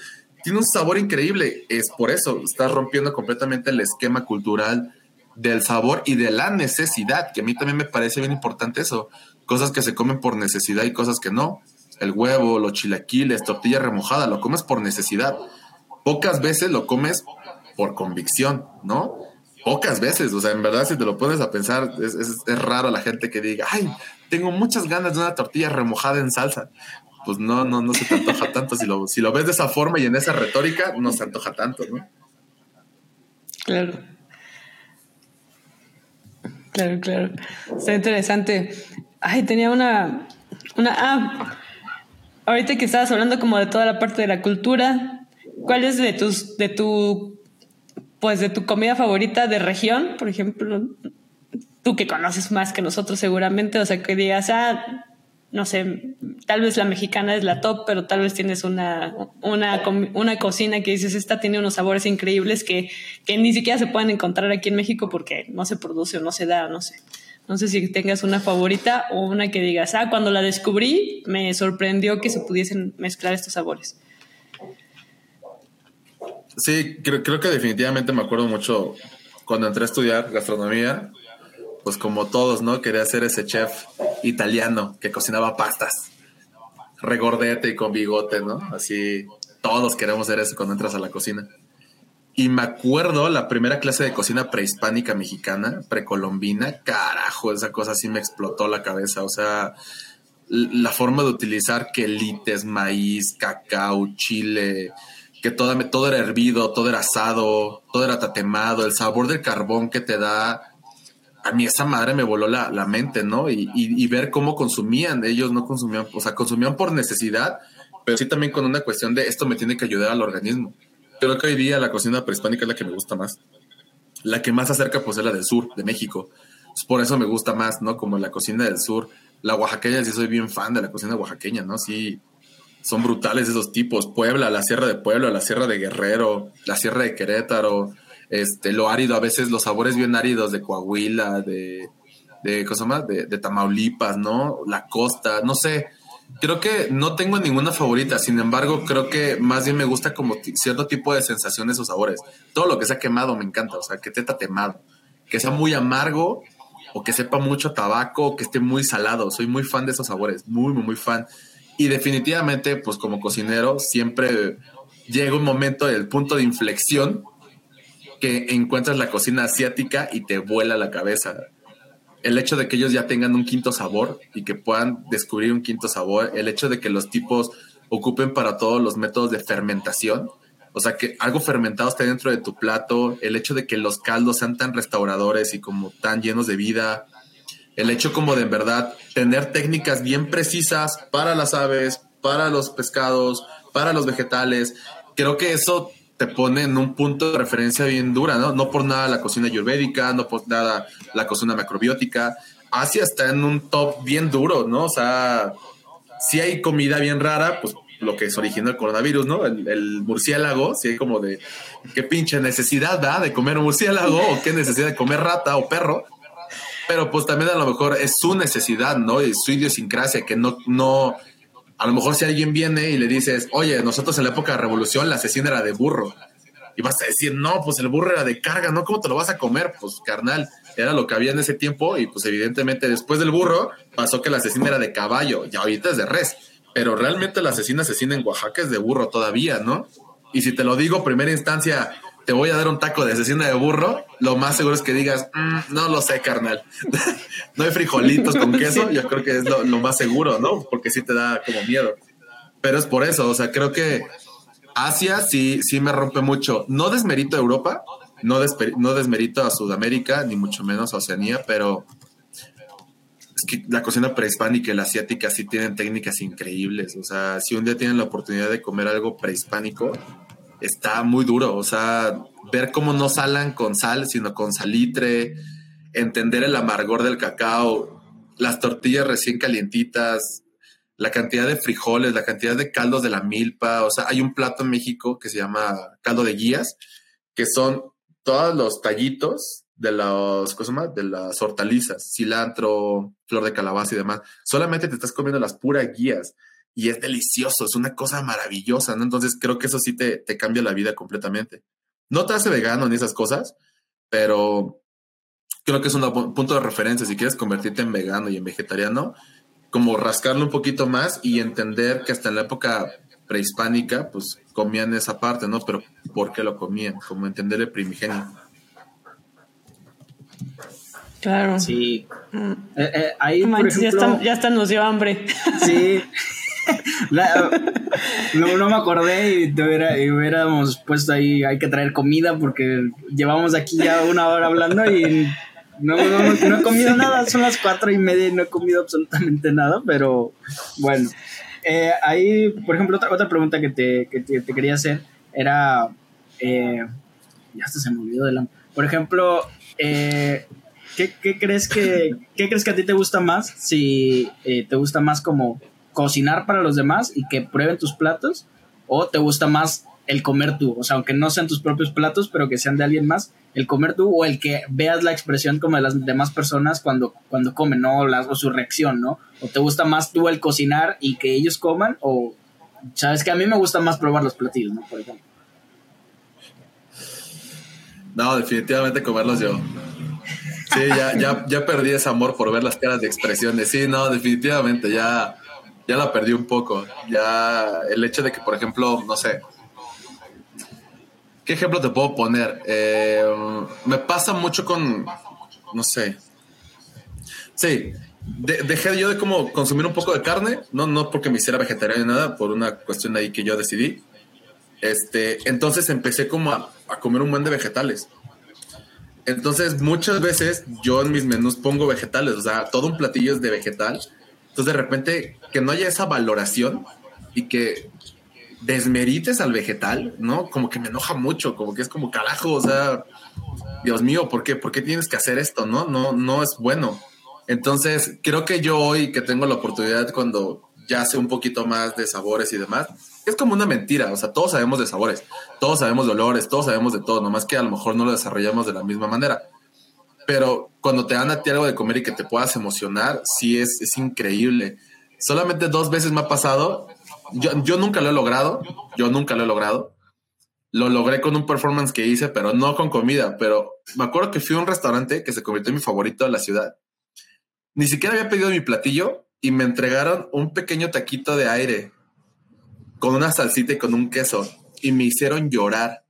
tiene un sabor increíble. Es por eso, estás rompiendo completamente el esquema cultural del sabor y de la necesidad, que a mí también me parece bien importante eso. Cosas que se comen por necesidad y cosas que no. El huevo, los chilaquiles, tortilla remojada, lo comes por necesidad. Pocas veces lo comes por convicción, ¿no? Pocas veces, o sea, en verdad, si te lo pones a pensar, es, es, raro la gente que diga, ay, tengo muchas ganas de una tortilla remojada en salsa. Pues no, no, no se te antoja tanto. Si lo, si lo ves de esa forma y en esa retórica, no se antoja tanto, ¿no? Claro. Claro, claro. Está interesante. Ay, tenía una. una ah, ahorita que estabas hablando como de toda la parte de la cultura, ¿cuál es de tus, de tu, pues de tu comida favorita de región, por ejemplo? Tú que conoces más que nosotros seguramente, o sea, que digas, ah, no sé, tal vez la mexicana es la top, pero tal vez tienes una, una, una cocina que dices, esta tiene unos sabores increíbles que, que, ni siquiera se pueden encontrar aquí en México porque no se produce o no se da, no sé. No sé si tengas una favorita o una que digas, ah, cuando la descubrí me sorprendió que se pudiesen mezclar estos sabores. Sí, creo, creo que definitivamente me acuerdo mucho cuando entré a estudiar gastronomía, pues como todos, ¿no? Quería ser ese chef italiano que cocinaba pastas, regordete y con bigote, ¿no? Así, todos queremos ser eso cuando entras a la cocina. Y me acuerdo la primera clase de cocina prehispánica mexicana, precolombina, carajo, esa cosa sí me explotó la cabeza. O sea, la forma de utilizar quelites, maíz, cacao, chile, que todo, era hervido, todo era asado, todo era tatemado, el sabor del carbón que te da a mí esa madre me voló la, mente, ¿no? Y, ver cómo consumían, ellos no consumían, o sea, consumían por necesidad, pero sí también con una cuestión de esto me tiene que ayudar al organismo. Creo que hoy día la cocina prehispánica es la que me gusta más. La que más acerca, pues, es la del sur, de México. por eso me gusta más, ¿no? Como la cocina del sur. La oaxaqueña, sí soy bien fan de la cocina oaxaqueña, ¿no? Sí, son brutales esos tipos. Puebla, la Sierra de Puebla, la Sierra de Guerrero, la Sierra de Querétaro, este, lo árido, a veces los sabores bien áridos de Coahuila, de, de, más? De, de, Tamaulipas, ¿no? La costa, no sé. Creo que no tengo ninguna favorita, sin embargo, creo que más bien me gusta como cierto tipo de sensaciones o sabores. Todo lo que sea quemado me encanta, o sea, que esté tatemado, que sea muy amargo o que sepa mucho tabaco, o que esté muy salado. Soy muy fan de esos sabores, muy, muy, muy fan. Y definitivamente, pues como cocinero, siempre llega un momento, el punto de inflexión que encuentras la cocina asiática y te vuela la cabeza. El hecho de que ellos ya tengan un quinto sabor y que puedan descubrir un quinto sabor, el hecho de que los tipos ocupen para todos los métodos de fermentación, o sea, que algo fermentado esté dentro de tu plato, el hecho de que los caldos sean tan restauradores y como tan llenos de vida, el hecho como de en verdad tener técnicas bien precisas para las aves, para los pescados, para los vegetales, creo que eso te pone en un punto de referencia bien dura, ¿no? No por nada la cocina ayurvédica, no por nada la cocina macrobiótica. Asia está en un top bien duro, ¿no? O sea, si hay comida bien rara, pues lo que es originó el coronavirus, ¿no? El, murciélago, si hay como de qué pinche necesidad da de comer murciélago o qué necesidad de comer rata o perro. Pero pues también a lo mejor es su necesidad, ¿no? Y su idiosincrasia, que no, no, a lo mejor si alguien viene y le dices, oye, nosotros en la época de revolución la asesina era de burro. Y vas a decir, no, pues el burro era de carga, ¿no? ¿Cómo te lo vas a comer? Pues carnal, era lo que había en ese tiempo y pues evidentemente después del burro pasó que la asesina era de caballo y ahorita es de res. Pero realmente la asesina asesina en Oaxaca es de burro todavía, ¿no? Y si te lo digo, primera instancia, te voy a dar un taco de asesina de burro, lo más seguro es que digas, mm, no lo sé, carnal. no hay frijolitos con queso, yo creo que es lo, más seguro, ¿no? Porque sí te da como miedo. Pero es por eso, o sea, creo que Asia sí, sí me rompe mucho. No desmerito a Europa, no, no desmerito a Sudamérica, ni mucho menos a Oceanía, pero es que la cocina prehispánica y la asiática sí tienen técnicas increíbles. O sea, si un día tienen la oportunidad de comer algo prehispánico, está muy duro. O sea, ver cómo no salan con sal, sino con salitre, entender el amargor del cacao, las tortillas recién calientitas, la cantidad de frijoles, la cantidad de caldos de la milpa. O sea, hay un plato en México que se llama caldo de guías, que son todos los tallitos de los, ¿cómo De las hortalizas, cilantro, flor de calabaza y demás. Solamente te estás comiendo las puras guías y es delicioso, es una cosa maravillosa, ¿no? Entonces creo que eso sí te, te cambia la vida completamente. No te hace vegano ni esas cosas, pero creo que es un punto de referencia. Si quieres convertirte en vegano y en vegetariano, como rascarlo un poquito más y entender que hasta en la época prehispánica, pues comían esa parte, ¿no? Pero ¿por qué lo comían? Como entender el primigenio. Claro. Sí. Mm. Eh, eh, ahí, por ejemplo, ya, está, nos dio hambre. Sí. no, no, me acordé y, te hubiéramos puesto ahí, hay que traer comida porque llevamos aquí ya una hora hablando y no, no, he comido nada, son las cuatro y media y no he comido absolutamente nada, pero bueno. Eh, ahí, por ejemplo, otra, otra pregunta que te, que te, quería hacer era, eh, ya hasta se me olvidó de la... Por ejemplo, eh, ¿qué, ¿qué, crees que, ¿qué crees que a ti te gusta más? Si te gusta más como cocinar para los demás y que prueben tus platos, o te gusta más el comer tú, o sea, aunque no sean tus propios platos, pero que sean de alguien más, el comer tú o el que veas la expresión como de las demás personas cuando, cuando comen, ¿no? o su reacción, ¿no? O te gusta más tú el cocinar y que ellos coman, o sabes que a mí me gusta más probar los platillos, ¿no? Por ejemplo. No, definitivamente comerlos yo. Sí, ya, ya, ya perdí ese amor por ver las caras de expresiones. Sí, no, definitivamente ya, ya la perdí un poco. Ya el hecho de que, por ejemplo, no sé, ¿Qué ejemplo te puedo poner? Eh, me pasa mucho con, no sé. Sí, dejé yo de como consumir un poco de carne, no, no porque me hiciera vegetariano ni nada, por una cuestión ahí que yo decidí. Este, entonces empecé como a, a comer un buen de vegetales. Entonces muchas veces yo en mis menús pongo vegetales, o sea, todo un platillo es de vegetal. Entonces de repente que no haya esa valoración y que desmerites al vegetal, ¿no? Como que me enoja mucho, como que es como carajo, o sea, Dios mío, ¿por qué? ¿Por qué tienes que hacer esto? No, no, no es bueno. Entonces, creo que yo hoy que tengo la oportunidad cuando ya sé un poquito más de sabores y demás, es como una mentira, o sea, todos sabemos de sabores, todos sabemos de olores, todos sabemos de todo, nomás que a lo mejor no lo desarrollamos de la misma manera. Pero cuando te dan a ti algo de comer y que te puedas emocionar, sí es, es increíble. Solamente dos veces me ha pasado yo, nunca lo he logrado, yo nunca lo he logrado. Lo logré con un performance que hice, pero no con comida. Pero me acuerdo que fui a un restaurante que se convirtió en mi favorito de la ciudad. Ni siquiera había pedido mi platillo y me entregaron un pequeño taquito de aire con una salsita y con un queso y me hicieron llorar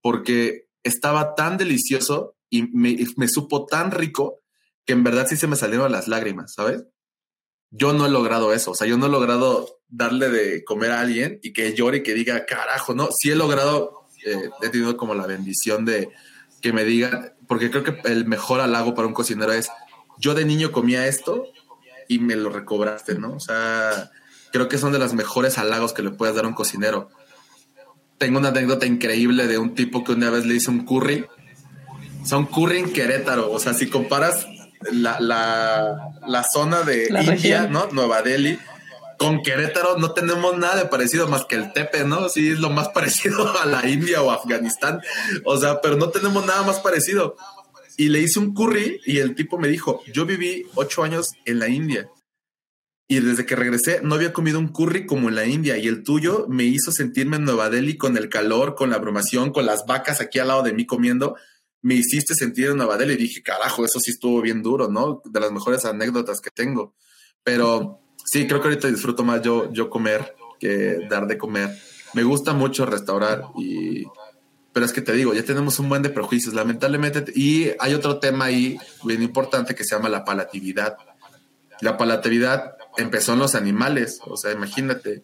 porque estaba tan delicioso y me, me supo tan rico que en verdad sí se me salieron las lágrimas, ¿sabes? yo no he logrado eso. O sea, yo no he logrado darle de comer a alguien y que llore y que diga, carajo, no. Sí he logrado, eh, he tenido como la bendición de que me digan, porque creo que el mejor halago para un cocinero es, yo de niño comía esto y me lo recobraste, ¿no? O sea, creo que son de los mejores halagos que le puedes dar a un cocinero. Tengo una anécdota increíble de un tipo que una vez le hice un curry. Un curry en Querétaro. O sea, si comparas la, la, la zona de India, ¿no? Nueva Delhi. Con Querétaro no tenemos nada de parecido más que el Tepe, ¿no? Sí, es lo más parecido a la India o Afganistán. O sea, pero no tenemos nada más parecido. Y le hice un curry y el tipo me dijo, yo viví ocho años en la India. Y desde que regresé no había comido un curry como en la India y el tuyo me hizo sentirme en Nueva Delhi con el calor, con la abrumación, con las vacas aquí al lado de mí comiendo me hiciste sentir en Nueva Delhi y dije, carajo, eso sí estuvo bien duro, ¿no? De las mejores anécdotas que tengo. Pero sí, creo que ahorita disfruto más yo, yo comer que dar de comer. Me gusta mucho restaurar y... Pero es que te digo, ya tenemos un buen de prejuicios, lamentablemente. Y hay otro tema ahí bien importante que se llama la palatividad. La palatividad empezó en los animales, o sea, imagínate,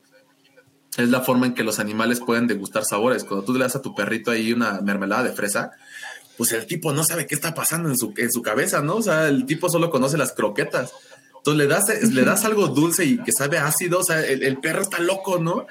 es la forma en que los animales pueden degustar sabores. Cuando tú le das a tu perrito ahí una mermelada de fresa, pues el tipo no sabe qué está pasando en su, en su cabeza, ¿no? O sea, el tipo solo conoce las croquetas. Entonces le das, le das algo dulce y que sabe ácido, o sea, el, perro está loco, ¿no?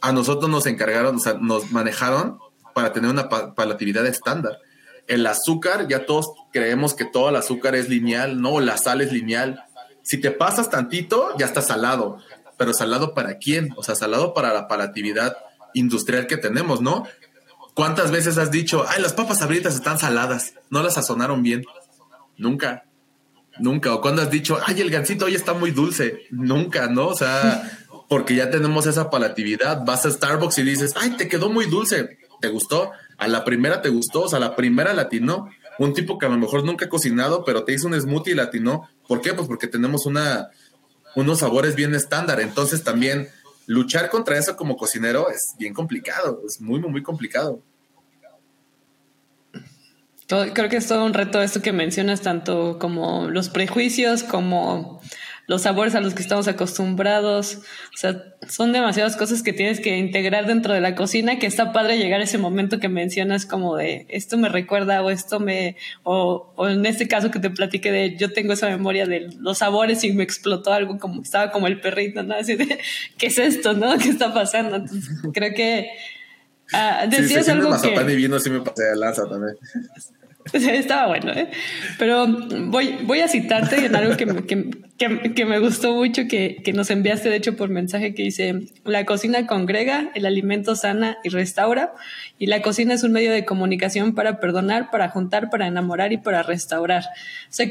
A nosotros nos encargaron, o sea, nos manejaron para tener una palatividad estándar. El azúcar, ya todos creemos que todo el azúcar es lineal, no, la sal es lineal. Si te pasas tantito, ya está salado. Pero salado para quién? O sea, salado para la palatividad industrial que tenemos, ¿no? ¿Cuántas veces has dicho, ay, las papas abritas están saladas, no las sazonaron bien? Nunca, nunca. O cuando has dicho, ay, el gansito hoy está muy dulce, nunca, ¿no? O sea, porque ya tenemos esa palatividad. Vas a Starbucks y dices, ay, te quedó muy dulce, ¿te gustó? A la primera te gustó, o sea, la primera latino. un tipo que a lo mejor nunca ha cocinado, pero te hizo un smoothie y latinó. ¿Por qué? Pues porque tenemos una, unos sabores bien estándar. Entonces también luchar contra eso como cocinero es bien complicado, es muy, muy, muy complicado. Creo que es todo un reto esto que mencionas, tanto como los prejuicios, como los sabores a los que estamos acostumbrados. O sea, son demasiadas cosas que tienes que integrar dentro de la cocina que está padre llegar a ese momento que mencionas como de esto me recuerda o esto me, o, o en este caso que te platiqué de yo tengo esa memoria de los sabores y me explotó algo como estaba como el perrito, ¿no? Así de, ¿qué es esto, no? ¿Qué está pasando? Entonces, creo que uh, decías sí, algo que... y vino sí me pasé de lanza también. Estaba bueno, ¿eh? Pero voy, voy a citarte en algo que me, que, que, me gustó mucho, que, que, nos enviaste de hecho por mensaje, que dice, la cocina congrega, el alimento sana y restaura, y la cocina es un medio de comunicación para perdonar, para juntar, para enamorar y para restaurar. O sea,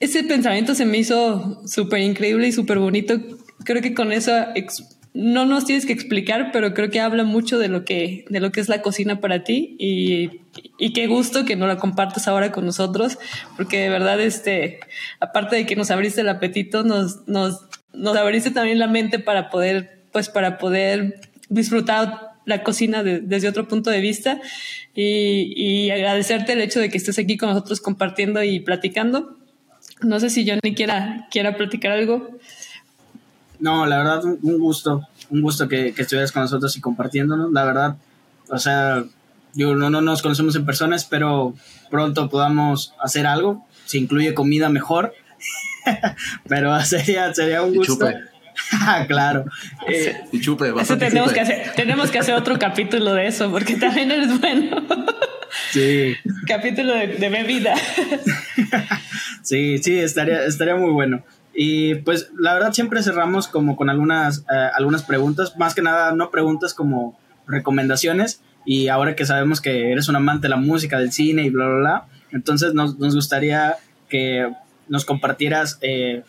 ese pensamiento se me hizo súper increíble y súper bonito. Creo que con eso no nos tienes que explicar, pero creo que habla mucho de lo que, de lo que es la cocina para ti y, y qué gusto que no la compartas ahora con nosotros, porque de verdad, este, aparte de que nos abriste el apetito, nos, nos, nos abriste también la mente para poder, pues para poder disfrutar la cocina desde otro punto de vista y, y, agradecerte el hecho de que estés aquí con nosotros compartiendo y platicando. No sé si Johnny quiera, quiera platicar algo. No, la verdad, un gusto, un gusto que, que estuvieras con nosotros y compartiéndonos. La verdad, o sea, yo no, no nos conocemos en persona, espero pronto podamos hacer algo. Si incluye comida, mejor. Pero sería, sería un gusto. claro. Eh, y chupe, tenemos, Que hacer, tenemos que hacer otro capítulo de eso, porque también eres bueno. Sí. Capítulo de, bebida. sí, sí, estaría, estaría muy bueno. Y pues la verdad siempre cerramos como con algunas, eh, algunas preguntas, más que nada no preguntas como recomendaciones. Y ahora que sabemos que eres un amante de la música, del cine y bla, bla, bla, entonces nos, gustaría que nos compartieras eh,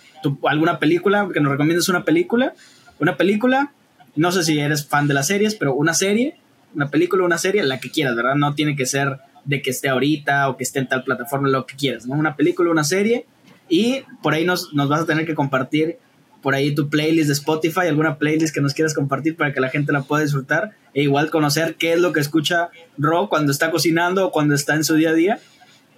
alguna película, que nos recomiendes una película, una película, no sé si eres fan de las series, pero una serie, una película, una serie, la que quieras, ¿verdad? No tiene que ser de que esté ahorita o que esté en tal plataforma, lo que quieras, ¿no? Una película, una serie y por ahí nos, nos vas a tener que compartir por ahí tu playlist de Spotify, alguna playlist que nos quieras compartir para que la gente la pueda disfrutar e igual conocer qué es lo que escucha Ro cuando está cocinando o cuando está en su día a día.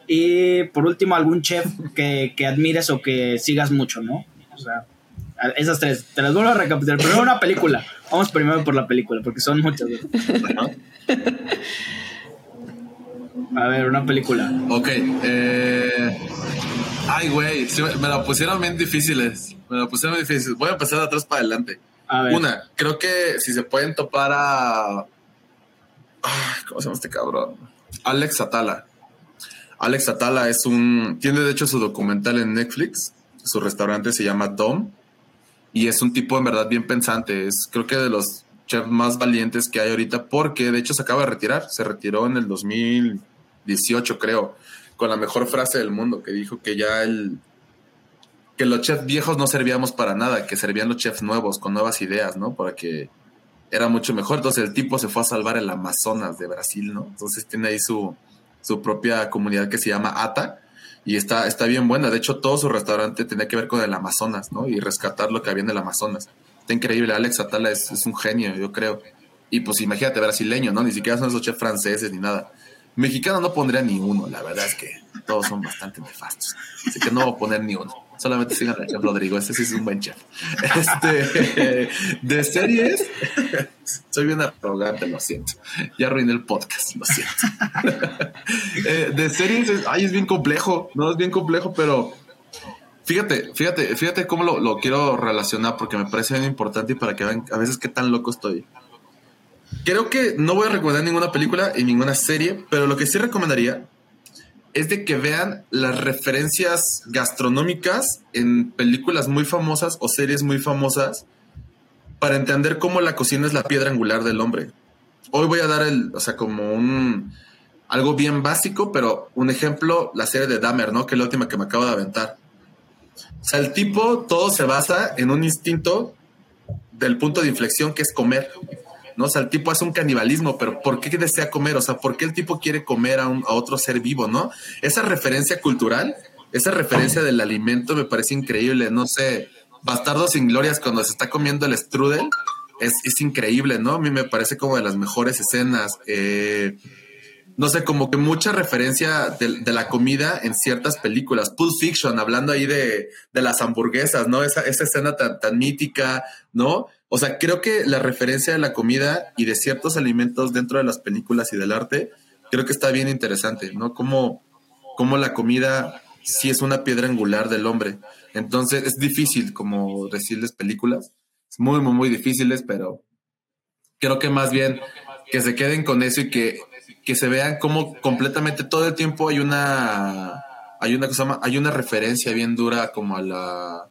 Y por último, algún chef que, que admires o que sigas mucho, ¿no? O sea, esas tres. Te las vuelvo a recapitular. Primero una película. Vamos primero por la película, porque son muchas. A ver, una película. Ok. Eh, Ay, güey, me la pusieron bien difíciles. Me la pusieron difíciles. Voy a empezar de atrás para adelante. Una, creo que si se pueden topar a. ¿Cómo se llama este cabrón? Alex Atala. Alex Atala es un. Tiene de hecho su documental en Netflix. Su restaurante se llama Dom. Y es un tipo en verdad bien pensante. Es creo que de los chefs más valientes que hay ahorita, porque de hecho se acaba de retirar. Se retiró en el 2018, creo con la mejor frase del mundo, que dijo que ya el que los chefs viejos no servíamos para nada, que servían los chefs nuevos, con nuevas ideas, ¿no? Para que era mucho mejor. Entonces el tipo se fue a salvar el Amazonas de Brasil, ¿no? Entonces tiene ahí su, su propia comunidad que se llama ATA y está, está bien buena. De hecho, todo su restaurante tenía que ver con el Amazonas, ¿no? Y rescatar lo que había en el Amazonas. Está increíble. Alex Atala es, es un genio, yo creo. Y pues imagínate, brasileño, ¿no? Ni siquiera son esos chefs franceses ni nada. Mexicano no pondría ni uno, la verdad es que todos son bastante nefastos. Así que no voy a poner ni uno. Solamente sigan chef Rodrigo, ese sí es un buen chef. Este, de series, soy bien arrogante, lo siento. Ya arruiné el podcast, lo siento. Eh, de series, es, ay, es bien complejo, no es bien complejo, pero fíjate, fíjate, fíjate cómo lo, lo quiero relacionar porque me parece bien importante y para que vean a veces qué tan loco estoy. Creo que no voy a recomendar ninguna película y ninguna serie, pero lo que sí recomendaría es de que vean las referencias gastronómicas en películas muy famosas o series muy famosas para entender cómo la cocina es la piedra angular del hombre. Hoy voy a dar el, o sea, como un algo bien básico, pero un ejemplo, la serie de Dahmer, ¿no? Que es la última que me acabo de aventar. O sea, el tipo todo se basa en un instinto del punto de inflexión que es comer. ¿No? O sea, el tipo hace un canibalismo, pero ¿por qué desea comer? O sea, ¿por qué el tipo quiere comer a, un, a otro ser vivo, ¿no? Esa referencia cultural, esa referencia del alimento me parece increíble, no sé, Bastardos sin Glorias cuando se está comiendo el strudel, es, es increíble, ¿no? A mí me parece como de las mejores escenas. Eh, no sé, como que mucha referencia de, la comida en ciertas películas. Pulp Fiction, hablando ahí de, de las hamburguesas, ¿no? Esa, esa escena tan, mítica, ¿no? O sea, creo que la referencia de la comida y de ciertos alimentos dentro de las películas y del arte, creo que está bien interesante, ¿no? Como, como la comida sí es una piedra angular del hombre. Entonces es difícil como decirles películas. Es muy, muy, muy difíciles, pero creo que más bien que se queden con eso y que que se vean como completamente todo el tiempo hay una hay una cosa hay una referencia bien dura como a la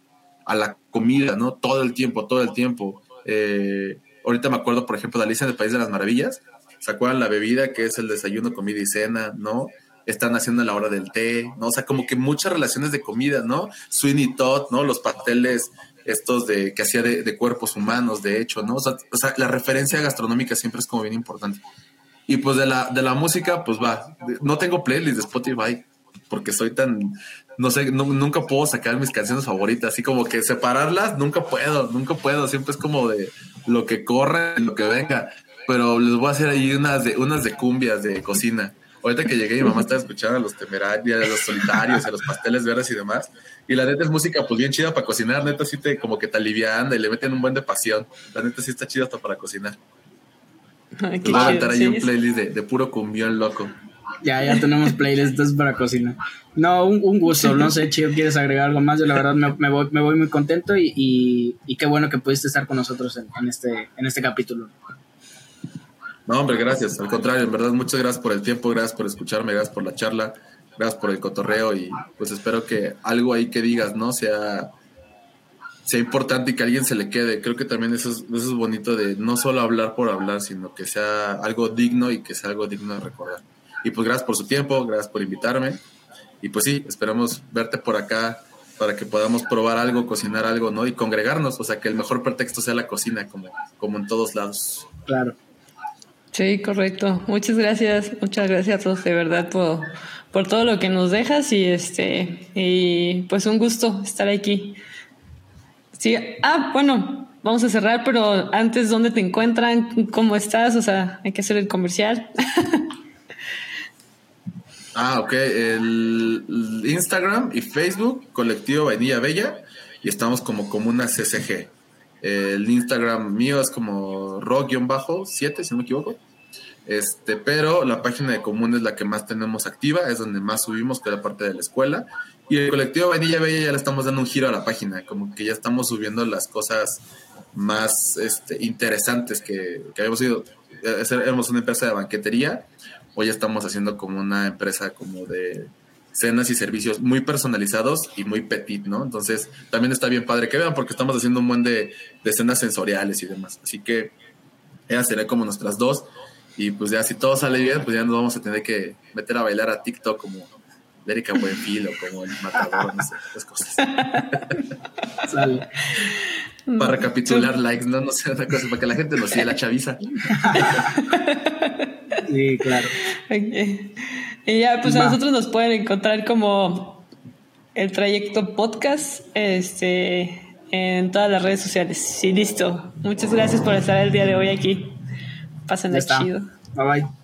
a la comida, ¿no? Todo el tiempo, todo el tiempo. Eh, ahorita me acuerdo, por ejemplo, de Alicia en el País de las Maravillas. ¿Se acuerdan la bebida que es el desayuno, comida y cena, ¿no? Están haciendo la hora del té, ¿no? O sea, como que muchas relaciones de comida, ¿no? Sweeney Todd, ¿no? Los pasteles estos de que hacía de, de cuerpos humanos, de hecho, ¿no? O sea, o sea, la referencia gastronómica siempre es como bien importante. Y pues de la, de la música, pues va. No tengo playlist de Spotify porque soy tan, no sé, nunca puedo sacar mis canciones favoritas, así como que separarlas, nunca puedo, nunca puedo, siempre es como de lo que corre, lo que venga, pero les voy a hacer ahí unas de, unas de cumbias de cocina. Ahorita que llegué, mi mamá estaba escuchando a los temerarios, a los solitarios, a los pasteles verdes y demás. Y la neta es música, pues bien chida para cocinar. Neta, sí te como que te alivian y le meten un buen de pasión. La neta sí está chida hasta para cocinar. Ay, voy a aventar ahí un playlist de, puro cumbión loco. Ya, ya tenemos playlists para cocina. No, un, gusto. No sé, Chido, ¿quieres agregar algo más? Yo la verdad me, voy, me voy, muy contento y, y, qué bueno que pudiste estar con nosotros en, este, en este capítulo. No, hombre, gracias. Al contrario, en verdad, muchas gracias por el tiempo, gracias por escucharme, gracias por la charla, gracias por el cotorreo y pues espero que algo ahí que digas, ¿no? Sea sea importante y que a alguien se le quede. Creo que también eso es, eso es bonito de no solo hablar por hablar, sino que sea algo digno y que sea algo digno de recordar. Y pues gracias por su tiempo, gracias por invitarme. Y pues sí, esperamos verte por acá para que podamos probar algo, cocinar algo, ¿no? Y congregarnos, o sea, que el mejor pretexto sea la cocina, como, como en todos lados. Claro. Sí, correcto. Muchas gracias, muchas gracias a todos de verdad por, por todo lo que nos dejas y este y pues un gusto estar aquí. Sí, ah, bueno, vamos a cerrar, pero antes, ¿dónde te encuentran? ¿Cómo estás? O sea, hay que hacer el comercial. ah, ok. El Instagram y Facebook, Colectivo Vainilla Bella, y estamos como Comuna CCG. El Instagram mío es como rock-7, si no me equivoco. Este, pero la página de común es la que más tenemos activa, es donde más subimos, que la parte de la escuela. Y el colectivo Vainilla Bella ya le estamos dando un giro a la página, como que ya estamos subiendo las cosas más este, interesantes que, que habíamos ido. Eh, éramos una empresa de banquetería, hoy estamos haciendo como una empresa como de cenas y servicios muy personalizados y muy petit, ¿no? Entonces también está bien padre que vean porque estamos haciendo un buen de, de escenas sensoriales y demás. Así que ella será como nuestras dos. Y pues ya si todo sale bien, pues ya nos vamos a tener que meter a bailar a TikTok como Erika Buenfil o como el matador, no sé, esas cosas. Sale. Para recapitular likes, no, no sé, otra cosa, para que la gente nos siga la chaviza. Sí, claro. Y ya, pues a nosotros nos pueden encontrar como el trayecto podcast este, en todas las redes sociales. Sí, listo. Muchas gracias por estar el día de hoy aquí. Pásenla chido. Bye bye.